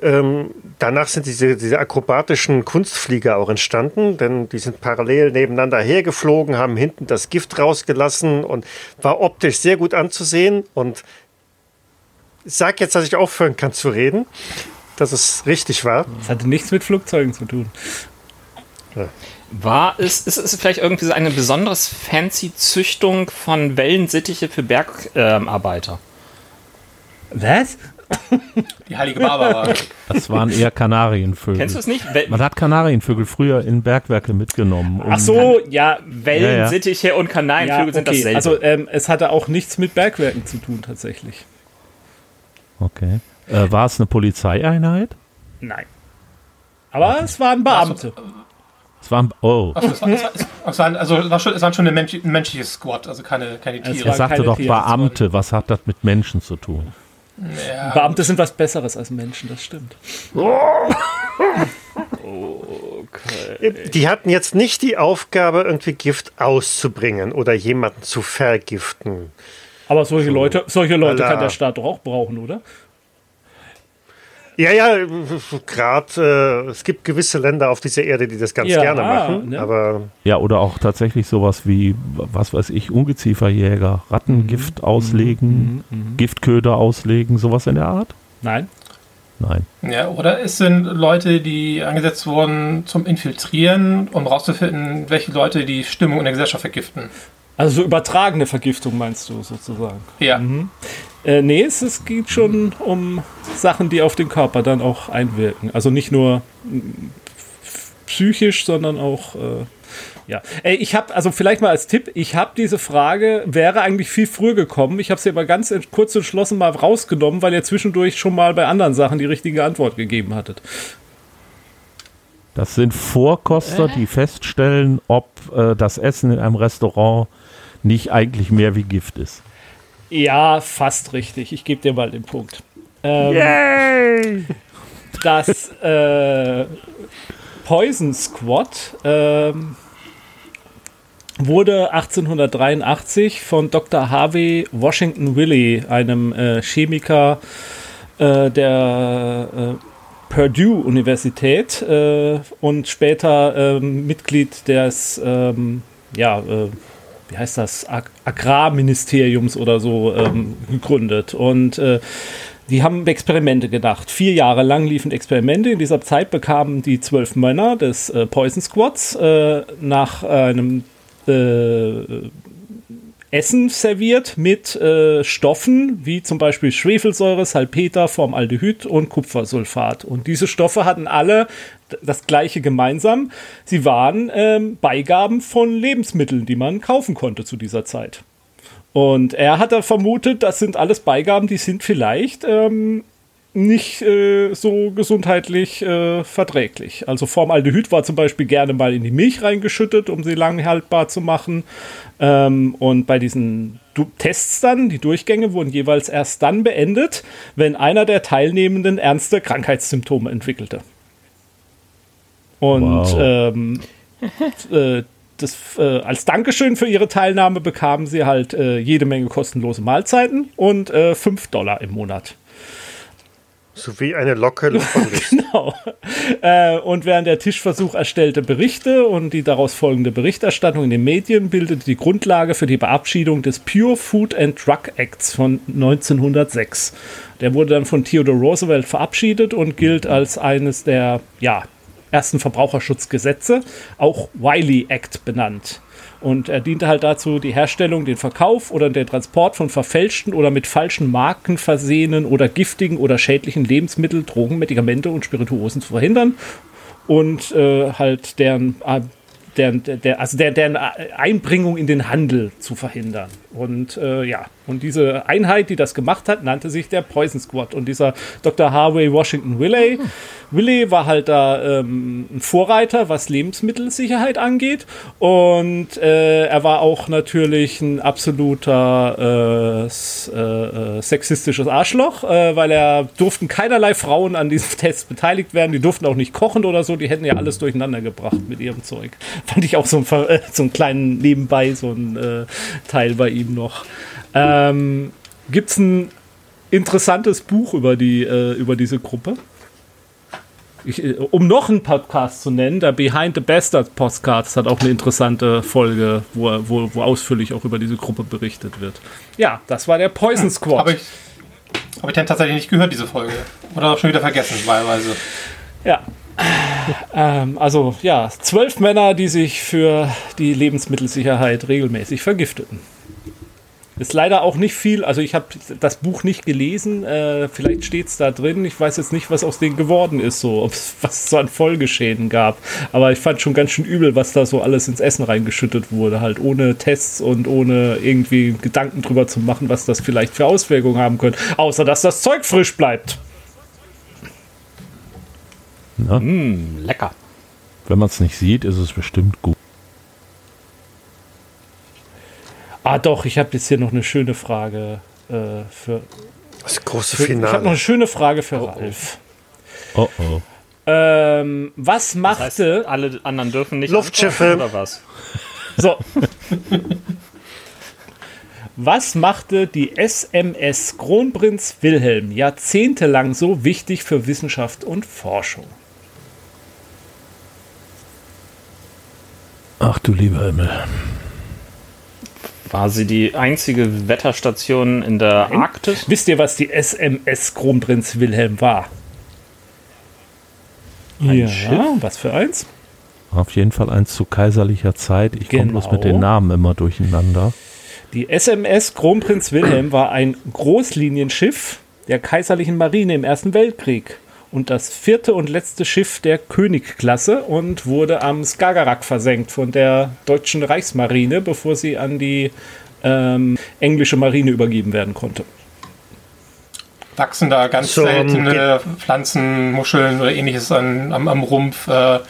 Ähm, danach sind diese, diese akrobatischen Kunstflieger auch entstanden, denn die sind parallel nebeneinander hergeflogen, haben hinten das Gift rausgelassen und war optisch sehr gut anzusehen. Und ich sag jetzt, dass ich aufhören kann zu reden, dass es richtig war. Das hatte nichts mit Flugzeugen zu tun. War es, ist es vielleicht irgendwie so eine besonders fancy Züchtung von Wellensittiche für Bergarbeiter? Was? Die heilige Barbara. Das waren eher Kanarienvögel. Kennst du es nicht? Wel Man hat Kanarienvögel früher in Bergwerke mitgenommen. um- Ach so, ja, Wellensittiche und ja, Kanarienvögel sind okay. dasselbe. Also, ähm, es hatte auch nichts mit Bergwerken zu tun, tatsächlich. Okay. Äh, war es eine Polizeieinheit? Nein. Aber es waren Beamte. Es war ein, oh, es, war, es, war, es, waren, also, es, war schon, es waren schon ein, Mensch, ein menschliches Squad, also keine, keine Es Tiere. er sagte keine doch Tiere, Beamte. Was hat das mit Menschen zu tun? Ja. Beamte sind was Besseres als Menschen, das stimmt. Die hatten jetzt nicht die Aufgabe, irgendwie Gift auszubringen oder jemanden zu vergiften. Aber solche Leute, solche Leute kann der Staat doch auch brauchen, oder? Ja, ja, gerade äh, es gibt gewisse Länder auf dieser Erde, die das ganz Ja, gerne machen, ne? aber Ja, oder auch tatsächlich sowas wie, was weiß ich, Ungezieferjäger, Rattengift auslegen, Giftköder auslegen, sowas in der Art? Nein. Nein. Ja, oder es sind Leute, die eingesetzt wurden zum Infiltrieren, um rauszufinden, welche Leute die Stimmung in der Gesellschaft vergiften. Also so übertragene Vergiftung meinst du sozusagen. Ja. Äh, nee, es, es geht schon um Sachen, die auf den Körper dann auch einwirken. Also nicht nur psychisch, sondern auch. Äh, ja, Ey, ich habe, also vielleicht mal als Tipp, ich habe diese Frage, wäre eigentlich viel früher gekommen. Ich habe sie aber ganz kurz entschlossen mal rausgenommen, weil ihr zwischendurch schon mal bei anderen Sachen die richtige Antwort gegeben hattet. Das sind Vorkoster, die feststellen, ob äh, das Essen in einem Restaurant nicht eigentlich mehr wie Gift ist. Ja, fast richtig. Ich gebe dir mal den Punkt. Ähm, Yay! das äh, Poison Squad ähm, wurde 1883 von Dr. Harvey Washington Willey, einem äh, Chemiker äh, der äh, Purdue Universität äh, und später ähm, Mitglied des, ähm, ja, äh, wie heißt das, Ag Agrarministeriums oder so ähm, gegründet. Und äh, die haben Experimente gedacht. Vier Jahre lang liefen Experimente. In dieser Zeit bekamen die zwölf Männer des äh, Poison Squads äh, nach einem äh, Essen serviert mit äh, Stoffen wie zum Beispiel Schwefelsäure, Salpeter, Formaldehyd und Kupfersulfat. Und diese Stoffe hatten alle das gleiche gemeinsam. Sie waren ähm, Beigaben von Lebensmitteln, die man kaufen konnte zu dieser Zeit. Und er hat da vermutet, das sind alles Beigaben, die sind vielleicht ähm, nicht äh, so gesundheitlich äh, verträglich. Also Formaldehyd war zum Beispiel gerne mal in die Milch reingeschüttet, um sie lang haltbar zu machen. Ähm, und bei diesen du Tests dann, die Durchgänge wurden jeweils erst dann beendet, wenn einer der Teilnehmenden ernste Krankheitssymptome entwickelte. Und wow. ähm, (laughs) äh, das, äh, als Dankeschön für ihre Teilnahme bekamen sie halt äh, jede Menge kostenlose Mahlzeiten und äh, 5 Dollar im Monat. So wie eine Locke (laughs) Genau. Äh, und während der Tischversuch erstellte Berichte und die daraus folgende Berichterstattung in den Medien bildete die Grundlage für die Verabschiedung des Pure Food and Drug Acts von 1906. Der wurde dann von Theodore Roosevelt verabschiedet und gilt als eines der ja, ersten Verbraucherschutzgesetze, auch Wiley Act benannt. Und er diente halt dazu, die Herstellung, den Verkauf oder den Transport von verfälschten oder mit falschen Marken versehenen oder giftigen oder schädlichen Lebensmitteln, Drogen, Medikamente und Spirituosen zu verhindern und äh, halt deren, äh, deren, der, also der, deren Einbringung in den Handel zu verhindern. Und äh, ja, und diese Einheit, die das gemacht hat, nannte sich der Poison Squad. Und dieser Dr. Harvey Washington Willey. Willey war halt da ähm, ein Vorreiter, was Lebensmittelsicherheit angeht. Und äh, er war auch natürlich ein absoluter äh, äh, sexistisches Arschloch, äh, weil er durften keinerlei Frauen an diesem (laughs) Test beteiligt werden. Die durften auch nicht kochen oder so. Die hätten ja alles durcheinander gebracht mit ihrem Zeug. (laughs) Fand ich auch so, ein, äh, so einen kleinen Nebenbei, so ein äh, Teil bei ihm noch. Ähm, Gibt es ein interessantes Buch über, die, äh, über diese Gruppe? Ich, äh, um noch einen Podcast zu nennen, der Behind the Bastards Podcast hat auch eine interessante Folge, wo, wo, wo ausführlich auch über diese Gruppe berichtet wird. Ja, das war der Poison Squad. Habe ich, hab ich dann tatsächlich nicht gehört, diese Folge. Oder auch schon wieder vergessen, wahlweise. Ja. Ähm, also ja, zwölf Männer, die sich für die Lebensmittelsicherheit regelmäßig vergifteten. Ist leider auch nicht viel, also ich habe das Buch nicht gelesen, äh, vielleicht steht es da drin. Ich weiß jetzt nicht, was aus denen geworden ist, so, ob es was so an Folgeschäden gab. Aber ich fand schon ganz schön übel, was da so alles ins Essen reingeschüttet wurde, halt ohne Tests und ohne irgendwie Gedanken drüber zu machen, was das vielleicht für Auswirkungen haben könnte. Außer dass das Zeug frisch bleibt. Na? Mm, lecker. Wenn man es nicht sieht, ist es bestimmt gut. Ah, doch, ich habe jetzt hier noch eine schöne Frage äh, für. Das große für, Finale. Ich habe noch eine schöne Frage für oh, Ralf. Oh oh. Ähm, was machte. Das heißt, alle anderen dürfen nicht. Luftschiffe. Oder was? So. was machte die SMS Kronprinz Wilhelm jahrzehntelang so wichtig für Wissenschaft und Forschung? Ach du lieber Himmel. War sie die einzige Wetterstation in der Nein. Arktis? Wisst ihr, was die SMS Kronprinz Wilhelm war? Ein ja, Schiff? was für eins? Auf jeden Fall eins zu kaiserlicher Zeit. Ich genau. komme bloß mit den Namen immer durcheinander. Die SMS Kronprinz Wilhelm war ein Großlinienschiff der kaiserlichen Marine im Ersten Weltkrieg und das vierte und letzte Schiff der Königklasse und wurde am Skagerrak versenkt von der deutschen Reichsmarine, bevor sie an die ähm, englische Marine übergeben werden konnte. Wachsen da ganz so, seltene Pflanzen, Muscheln oder ähnliches an, am, am Rumpf äh,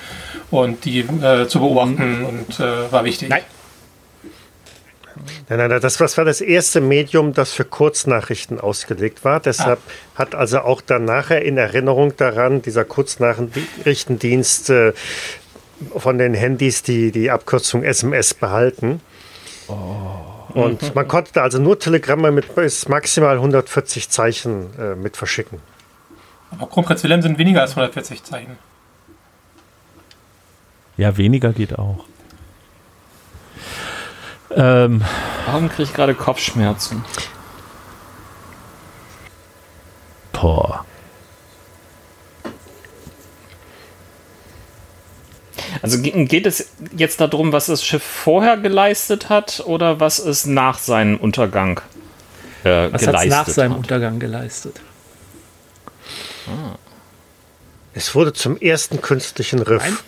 und die äh, zu beobachten und äh, war wichtig. Nein. Nein, nein, das war das erste Medium, das für Kurznachrichten ausgelegt war. Deshalb ah. hat also auch dann nachher in Erinnerung daran dieser Kurznachrichtendienst äh, von den Handys die, die Abkürzung SMS behalten. Oh. Und man konnte also nur Telegramme mit bis maximal 140 Zeichen äh, mit verschicken. Aber Kronprinz Wilhelm sind weniger als 140 Zeichen. Ja, weniger geht auch. Ähm, Warum kriege ich gerade Kopfschmerzen? Boah. Also geht es jetzt darum, was das Schiff vorher geleistet hat oder was es nach seinem Untergang äh, was geleistet hat? nach seinem Untergang geleistet? Ah. Es wurde zum ersten künstlichen Riff. Nein.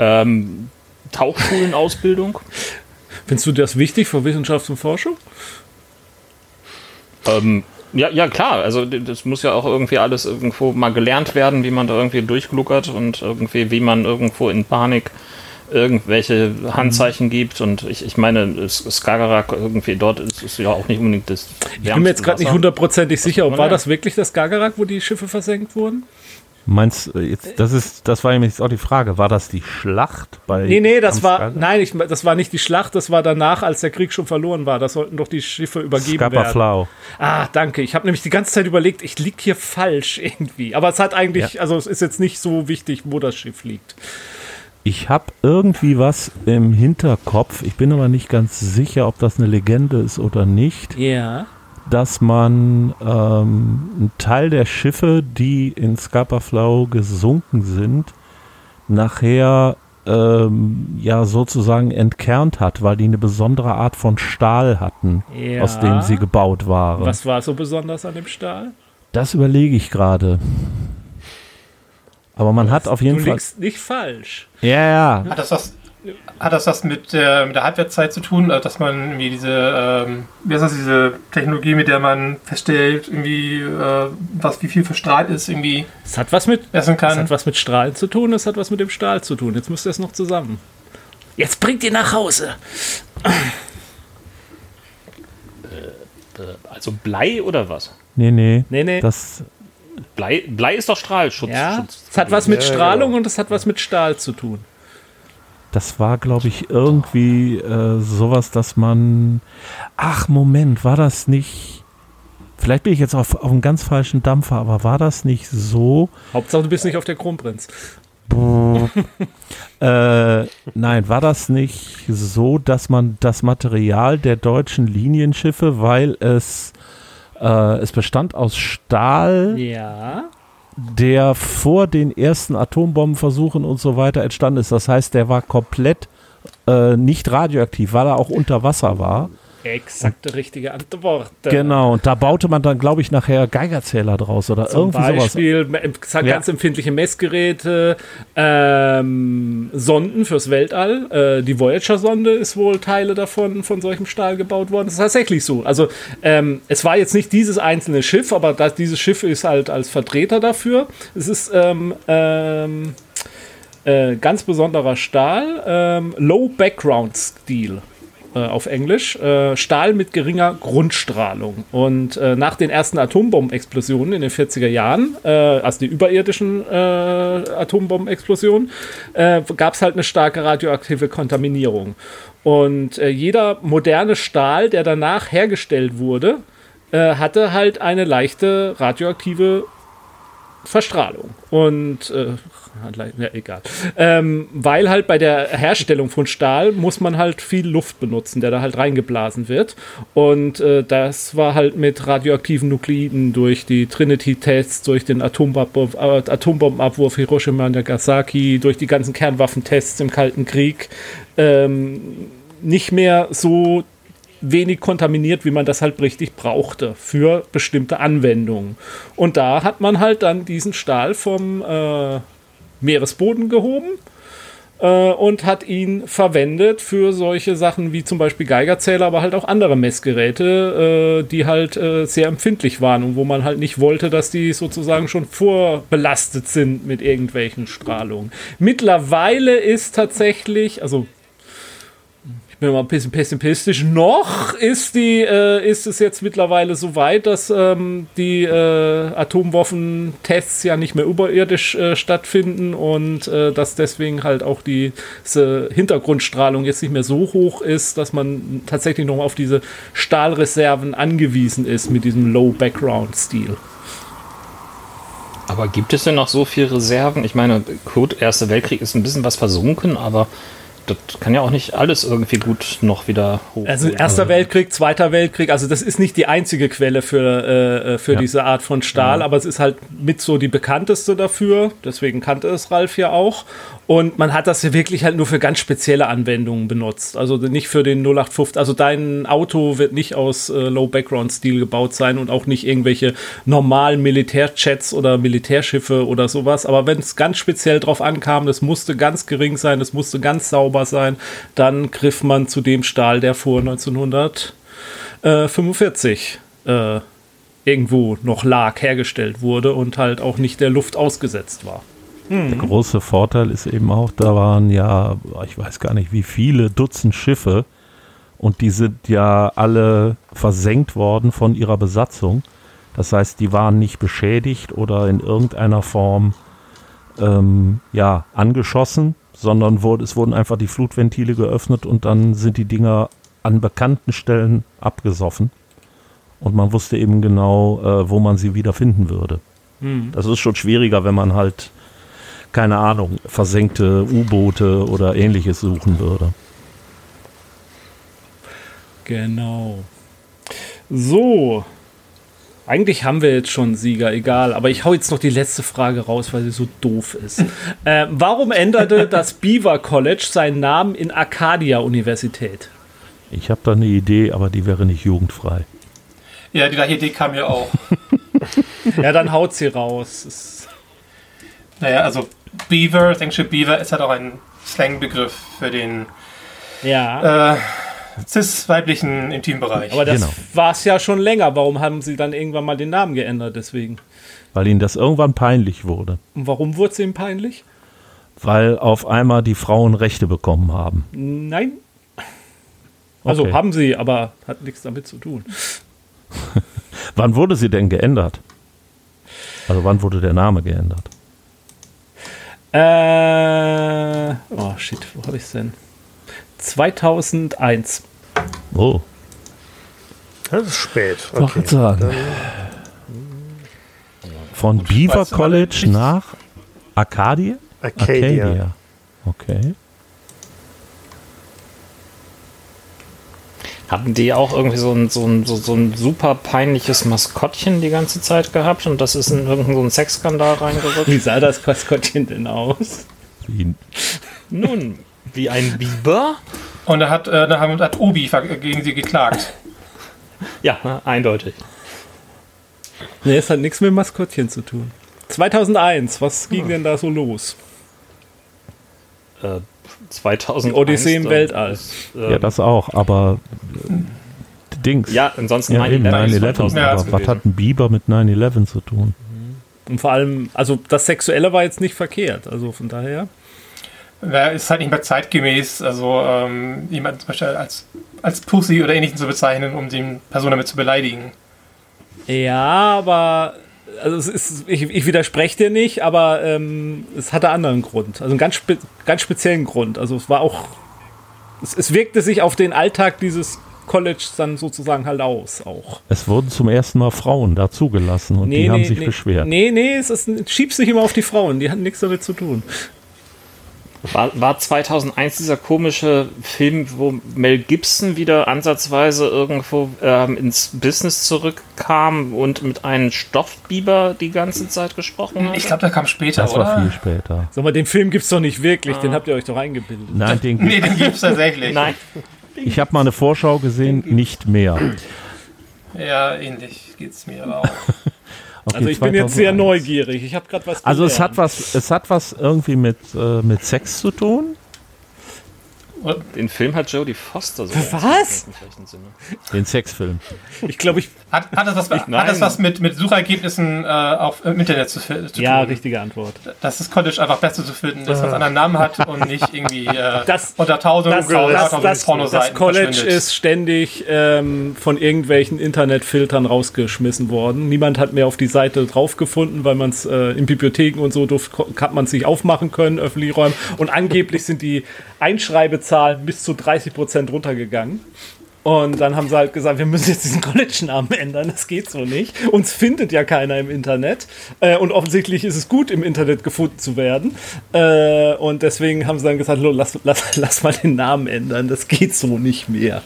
Ähm, Tauchschulenausbildung. Findest du das wichtig für Wissenschaft und Forschung? Ähm, ja, ja, klar. Also das muss ja auch irgendwie alles irgendwo mal gelernt werden, wie man da irgendwie durchgluckert und irgendwie, wie man irgendwo in Panik irgendwelche Handzeichen mhm. gibt. Und ich, ich meine, Skagerrak irgendwie dort ist, ist ja auch nicht unbedingt das. Ich bin mir jetzt gerade nicht hundertprozentig sicher, ob war das wirklich das Skagerrak, wo die Schiffe versenkt wurden? Meinst äh, jetzt, das ist, das war nämlich auch die Frage, war das die Schlacht bei. Nee, nee, das war, nein, ich, das war nicht die Schlacht, das war danach, als der Krieg schon verloren war. Das sollten doch die Schiffe übergeben Scapa werden. Ah, danke. Ich habe nämlich die ganze Zeit überlegt, ich liege hier falsch irgendwie. Aber es hat eigentlich, ja. also es ist jetzt nicht so wichtig, wo das Schiff liegt. Ich habe irgendwie was im Hinterkopf. Ich bin aber nicht ganz sicher, ob das eine Legende ist oder nicht. Ja dass man ähm, einen Teil der Schiffe, die in Scapa Flow gesunken sind, nachher ähm, ja sozusagen entkernt hat, weil die eine besondere Art von Stahl hatten, ja. aus dem sie gebaut waren. Was war so besonders an dem Stahl? Das überlege ich gerade. Aber man das, hat auf jeden du Fall. Du liegst nicht falsch. Ja, ja. Hat das was, hat das was mit, äh, mit der Halbwertszeit zu tun, also dass man irgendwie diese, ähm, wie heißt das, diese Technologie, mit der man feststellt, irgendwie, äh, was wie viel verstrahlt ist, irgendwie. Es hat was mit, essen kann. Es hat was mit Strahlen zu tun, es hat was mit dem Stahl zu tun. Jetzt müsst ihr es noch zusammen. Jetzt bringt ihr nach Hause. Äh, also Blei oder was? Nee, nee. Nee, nee. Das Blei, Blei ist doch Strahlschutz. Ja, es hat was mit Strahlung und es hat was mit Stahl zu tun. Das war, glaube ich, irgendwie äh, sowas, dass man. Ach, Moment, war das nicht. Vielleicht bin ich jetzt auf, auf einem ganz falschen Dampfer, aber war das nicht so? Hauptsache, du bist nicht auf der Kronprinz. äh, nein, war das nicht so, dass man das Material der deutschen Linienschiffe, weil es, äh, es bestand aus Stahl, ja der vor den ersten Atombombenversuchen und so weiter entstanden ist. Das heißt, der war komplett äh, nicht radioaktiv, weil er auch unter Wasser war. Exakte richtige Antwort. Genau, und da baute man dann, glaube ich, nachher Geigerzähler draus oder Zum irgendwie Beispiel sowas. ganz ja. empfindliche Messgeräte, ähm, Sonden fürs Weltall. Äh, die Voyager-Sonde ist wohl Teile davon von solchem Stahl gebaut worden. Das ist tatsächlich so. Also ähm, es war jetzt nicht dieses einzelne Schiff, aber das, dieses Schiff ist halt als Vertreter dafür. Es ist ähm, ähm äh, ganz besonderer Stahl, ähm, Low Background Steel äh, auf Englisch, äh, Stahl mit geringer Grundstrahlung. Und äh, nach den ersten Atombombenexplosionen in den 40er Jahren, äh, also die überirdischen äh, Atombombenexplosionen, gab es halt eine starke radioaktive Kontaminierung. Und jeder moderne Stahl, der danach hergestellt wurde, hatte halt eine leichte radioaktive Verstrahlung. Und äh, ja, egal. Ähm, weil halt bei der Herstellung von Stahl muss man halt viel Luft benutzen, der da halt reingeblasen wird. Und äh, das war halt mit radioaktiven Nukliden durch die Trinity-Tests, durch den Atombombenabwurf, äh, Atombombenabwurf Hiroshima und Nagasaki, durch die ganzen Kernwaffentests im Kalten Krieg ähm, nicht mehr so wenig kontaminiert, wie man das halt richtig brauchte für bestimmte Anwendungen. Und da hat man halt dann diesen Stahl vom äh, Meeresboden gehoben, äh, und hat ihn verwendet für solche Sachen wie zum Beispiel Geigerzähler, aber halt auch andere Messgeräte, äh, die halt äh, sehr empfindlich waren und wo man halt nicht wollte, dass die sozusagen schon vorbelastet sind mit irgendwelchen Strahlungen. Mittlerweile ist tatsächlich, also bin mal ein bisschen pessimistisch. Noch ist, die, äh, ist es jetzt mittlerweile so weit, dass ähm, die äh, Atomwaffentests ja nicht mehr überirdisch äh, stattfinden und äh, dass deswegen halt auch die Hintergrundstrahlung jetzt nicht mehr so hoch ist, dass man tatsächlich noch auf diese Stahlreserven angewiesen ist mit diesem Low-Background-Stil. Aber gibt es denn noch so viele Reserven? Ich meine, gut, Erster Weltkrieg ist ein bisschen was versunken, aber das kann ja auch nicht alles irgendwie gut noch wieder hoch. Also Erster Weltkrieg, Zweiter Weltkrieg, also das ist nicht die einzige Quelle für, äh, für ja. diese Art von Stahl, ja. aber es ist halt mit so die bekannteste dafür. Deswegen kannte es Ralf ja auch. Und man hat das ja wirklich halt nur für ganz spezielle Anwendungen benutzt. Also nicht für den 0850. Also dein Auto wird nicht aus äh, Low-Background-Stil gebaut sein und auch nicht irgendwelche normalen Militärjets oder Militärschiffe oder sowas. Aber wenn es ganz speziell drauf ankam, das musste ganz gering sein, das musste ganz sauber sein, dann griff man zu dem Stahl, der vor 1945 äh, irgendwo noch lag, hergestellt wurde und halt auch nicht der Luft ausgesetzt war. Der große Vorteil ist eben auch, da waren ja, ich weiß gar nicht wie viele Dutzend Schiffe und die sind ja alle versenkt worden von ihrer Besatzung. Das heißt, die waren nicht beschädigt oder in irgendeiner Form ähm, ja, angeschossen, sondern wurde, es wurden einfach die Flutventile geöffnet und dann sind die Dinger an bekannten Stellen abgesoffen. Und man wusste eben genau, äh, wo man sie wieder finden würde. Hm. Das ist schon schwieriger, wenn man halt keine Ahnung, versenkte U-Boote oder ähnliches suchen würde. Genau. So. Eigentlich haben wir jetzt schon Sieger, egal. Aber ich hau jetzt noch die letzte Frage raus, weil sie so doof ist. (laughs) äh, warum änderte das Beaver College seinen Namen in Arcadia Universität? Ich habe da eine Idee, aber die wäre nicht jugendfrei. Ja, die gleiche Idee kam mir auch. (laughs) ja, dann haut sie raus. naja, also Beaver, englische Beaver ist halt auch ein Slangbegriff für den ja. äh, cis-weiblichen Intimbereich. Aber das genau. war es ja schon länger. Warum haben sie dann irgendwann mal den Namen geändert deswegen? Weil ihnen das irgendwann peinlich wurde. Und warum wurde es ihnen peinlich? Weil auf einmal die Frauen Rechte bekommen haben. Nein. Also okay. haben sie, aber hat nichts damit zu tun. (laughs) wann wurde sie denn geändert? Also wann wurde der Name geändert? Äh, oh shit, wo habe ich es denn? 2001. Oh. Das ist spät. Okay. sagen. Von Beaver College nach Arcadia? Arcadia. Arcadia. Okay. Hatten die auch irgendwie so ein, so, ein, so, so ein super peinliches Maskottchen die ganze Zeit gehabt und das ist in irgendeinen so Sexskandal reingerückt? Wie sah das Maskottchen denn aus? Wie? Nun, wie ein Biber. Und da hat, äh, da hat Obi gegen sie geklagt. Ja, eindeutig. Nee, es hat nichts mit Maskottchen zu tun. 2001, was ging hm. denn da so los? Äh, 2000 Odyssee im Weltall. Ähm, ja, das auch, aber äh, Dings. Ja, ansonsten ja, 9-11. Ja, aber was hat ein Biber mit 9-11 zu tun? Und vor allem, also das Sexuelle war jetzt nicht verkehrt, also von daher. Ja, ist halt nicht mehr zeitgemäß, also ähm, jemand zum Beispiel als, als Pussy oder ähnlichen zu bezeichnen, um die Person damit zu beleidigen. Ja, aber also es ist, ich, ich widerspreche dir nicht, aber ähm, es hatte einen anderen Grund. Also einen ganz, spe ganz speziellen Grund. Also es war auch, es, es wirkte sich auf den Alltag dieses College dann sozusagen halt aus auch. Es wurden zum ersten Mal Frauen dazugelassen und nee, die nee, haben sich nee, beschwert. Nee, nee, es ist, schiebst sich immer auf die Frauen, die hatten nichts damit zu tun. War, war 2001 dieser komische Film, wo Mel Gibson wieder ansatzweise irgendwo ähm, ins Business zurückkam und mit einem Stoffbiber die ganze Zeit gesprochen hat? Ich glaube, der kam später, Das war viel später. Sag mal, den Film gibt es doch nicht wirklich, ah. den habt ihr euch doch eingebildet. Nein, den, nee, den gibt es tatsächlich. Nein. Ich habe mal eine Vorschau gesehen, nicht mehr. Ja, ähnlich geht es mir aber auch. (laughs) Okay, also ich 2001. bin jetzt sehr neugierig. Ich habe gerade was. Also es hat was, es hat was irgendwie mit, äh, mit Sex zu tun. Den Film hat Jodie Foster so. Was? Den Sexfilm. Ich glaube, ich. Hat, hat, das was, hat nein. das was mit, mit Suchergebnissen äh, auf, im Internet zu, zu Ja, tun? richtige Antwort. Dass das College einfach besser zu finden ist, was einen anderen Namen hat und nicht irgendwie äh, (laughs) Das- unter tausend, Das, das, das, Pornoseiten das College ist ständig ähm, von irgendwelchen Internetfiltern rausgeschmissen worden. Niemand hat mehr auf die Seite drauf gefunden, weil man es äh, in Bibliotheken und so durft, hat man es nicht aufmachen können, öffentliche Räume. Und angeblich sind die Einschreibezahlen bis zu 30 Prozent runtergegangen. Und dann haben sie halt gesagt, wir müssen jetzt diesen (laughs) College-Namen ändern, das geht so nicht. Uns findet ja keiner im Internet. Äh, und offensichtlich ist es gut, im Internet gefunden zu werden. Äh, und deswegen haben sie dann gesagt, "Lo, lass, lass, (laughs) lass mal den Namen ändern, das geht so nicht mehr.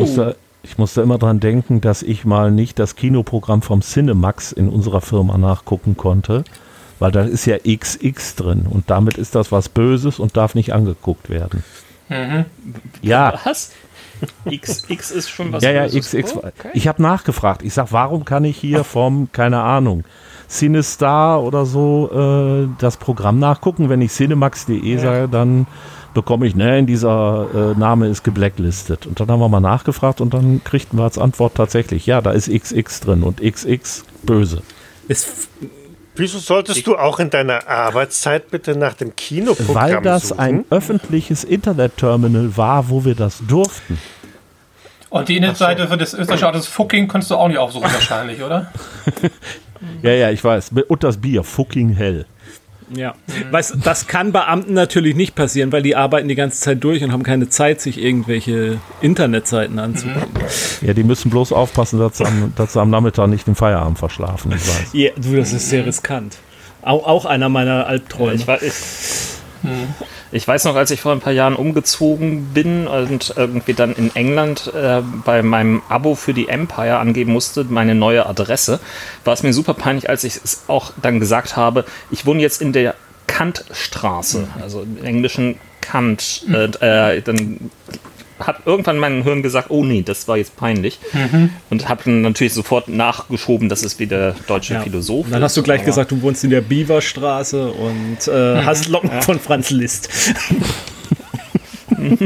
Musste, ich musste immer dran denken, dass ich mal nicht das Kinoprogramm vom Cinemax in unserer Firma nachgucken konnte, weil da ist ja XX drin und damit ist das was Böses und darf nicht angeguckt werden. Ja, Was? X, X ist schon was ja, ja, Böses. XX. Oh, okay. Ich habe nachgefragt. Ich sag, warum kann ich hier vom, keine Ahnung, Cinestar oder so äh, das Programm nachgucken? Wenn ich cinemax.de sage, dann bekomme ich, ne, dieser äh, Name ist geblacklistet. Und dann haben wir mal nachgefragt und dann kriegten wir als Antwort tatsächlich, ja, da ist XX drin und XX böse. Es, Wieso solltest du auch in deiner Arbeitszeit bitte nach dem Kinoprogramm Weil das suchen? ein öffentliches Internetterminal war, wo wir das durften. Und die Internetseite für das österreichische Autos Fucking konntest du auch nicht aufsuchen wahrscheinlich, oder? (laughs) Ja, ja, ich weiß. Und das Bier, fucking hell. Ja. Weißt, das kann Beamten natürlich nicht passieren, weil die arbeiten die ganze Zeit durch und haben keine Zeit, sich irgendwelche Internetseiten anzugucken. Ja, die müssen bloß aufpassen, dass sie am, dass sie am Nachmittag nicht den Feierabend verschlafen. Ich weiß. Ja, du, das ist sehr riskant. Auch, auch einer meiner Albträume. Ich, war, (laughs) ich, ich weiß noch, als ich vor ein paar Jahren umgezogen bin und irgendwie dann in England äh, bei meinem Abo für die Empire angeben musste, meine neue Adresse, war es mir super peinlich, als ich es auch dann gesagt habe, ich wohne jetzt in der Kantstraße, also im englischen Kant. Äh, äh, dann hat irgendwann mein Hirn gesagt, oh nee, das war jetzt peinlich. Und habe dann natürlich sofort nachgeschoben, dass es wie der deutsche Ja. Philosoph Dann hast du gleich Aber- gesagt, du wohnst in der Beaverstraße und äh, hast Locken von Franz Liszt. (laughs)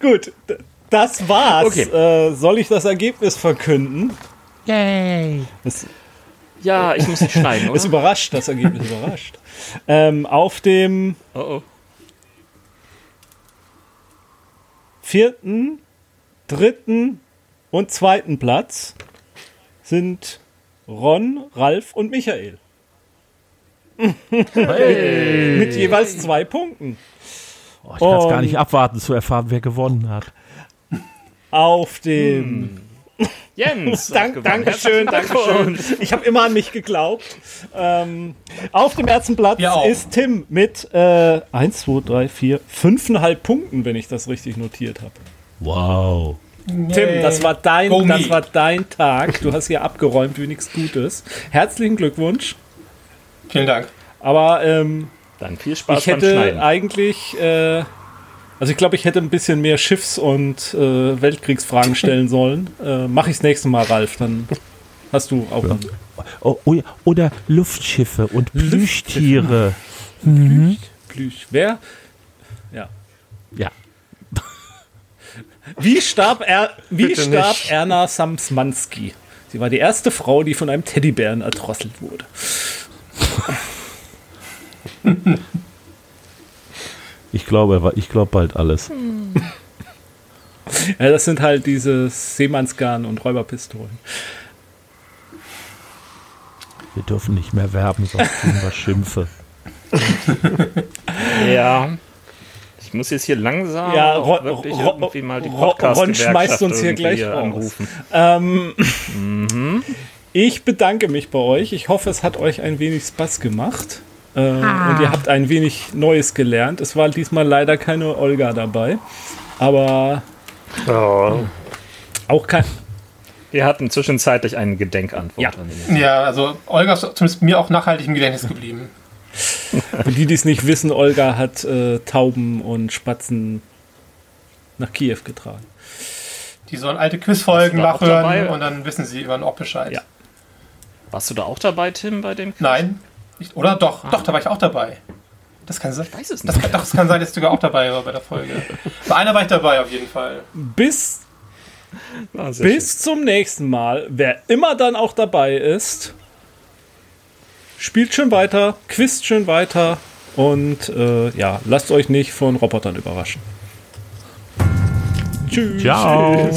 Gut, d- das war's. Okay. Äh, soll ich das Ergebnis verkünden? Yay! Es Ja, ich muss nicht schneiden, ist (laughs) oder? überrascht, das Ergebnis überrascht. Ähm, auf dem Oh, oh. Vierten, dritten und zweiten Platz sind Ron, Ralf und Michael. (laughs) Mit jeweils zwei Punkten. Oh, ich kann es gar nicht abwarten zu erfahren, wer gewonnen hat. Auf dem. Jens! Dank. Dankeschön, Dankeschön. Ich habe immer an mich geglaubt. Ähm, auf dem ersten Platz ist Tim mit äh, 1, 2, 3, 4, 5,5 Punkten, wenn ich das richtig notiert habe. Wow. Tim, das war dein, das war dein Tag. Du hast hier abgeräumt wie nichts Gutes. Herzlichen Glückwunsch. Vielen Dank. Aber ähm, Dann viel Spaß ich beim hätte Schneiden. eigentlich, äh, also ich glaube, ich hätte ein bisschen mehr Schiffs- und äh, Weltkriegsfragen stellen (laughs) sollen. Äh, Mache ich das nächste Mal, Ralf. Dann hast du auch. einen- Oh, oh ja, oder Luftschiffe und Plüschtiere. (laughs) Plüsch. Wer? Ja. Ja. (laughs) Wie starb, er, wie Bitte starb nicht. Erna Samsmanski? Sie war die erste Frau, die von einem Teddybären erdrosselt wurde. Ich glaube, ich glaube bald alles. (laughs) Ja, das sind halt diese Seemannsgarn und Räuberpistolen. Wir dürfen nicht mehr werben, sonst kriegen wir Schimpfe. (laughs) Ja. Ich muss jetzt hier langsam Ja, Ron- wirklich Ron- irgendwie mal die podcast Ron schmeißt uns hier gleich raus. anrufen. Ähm, Ich bedanke mich bei euch. Ich hoffe, es hat euch ein wenig Spaß gemacht. Äh, Und ihr habt ein wenig Neues gelernt. Es war diesmal leider keine Olga dabei. Aber Oh. auch kein. Wir hatten zwischenzeitlich eine Gedenkantwort. Ja. an den- Ja, also Olga ist zumindest mir auch nachhaltig im Gedächtnis geblieben. (laughs) Für die, die es nicht wissen, Olga hat äh, Tauben und Spatzen nach Kiew getragen. Die sollen alte Quizfolgen nachhören und dann wissen sie irgendwann auch Bescheid. Ja. Warst du da auch dabei, Tim, bei dem Quiz? Nein, Ich, oder? Doch, doch, da war ich auch dabei. Das kann sein. Ich weiß es Das nicht. kann, doch, das kann sein, dass ich sogar auch dabei war bei der Folge. (laughs) Bei einer war ich dabei auf jeden Fall. Bis, Ah, schön. bis zum nächsten Mal, wer immer dann auch dabei ist, spielt schön weiter, quizt schön weiter und äh, ja, lasst euch nicht von Robotern überraschen. Tschüss. Ciao.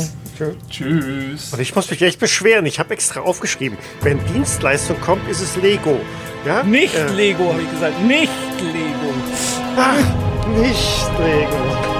Tschüss. Und ich muss mich echt beschweren. Ich habe extra aufgeschrieben. Wenn Dienstleistung kommt, ist es Lego. Ja? Nicht Äh, Lego, habe ich gesagt. Nicht Lego. ach, nicht Lego.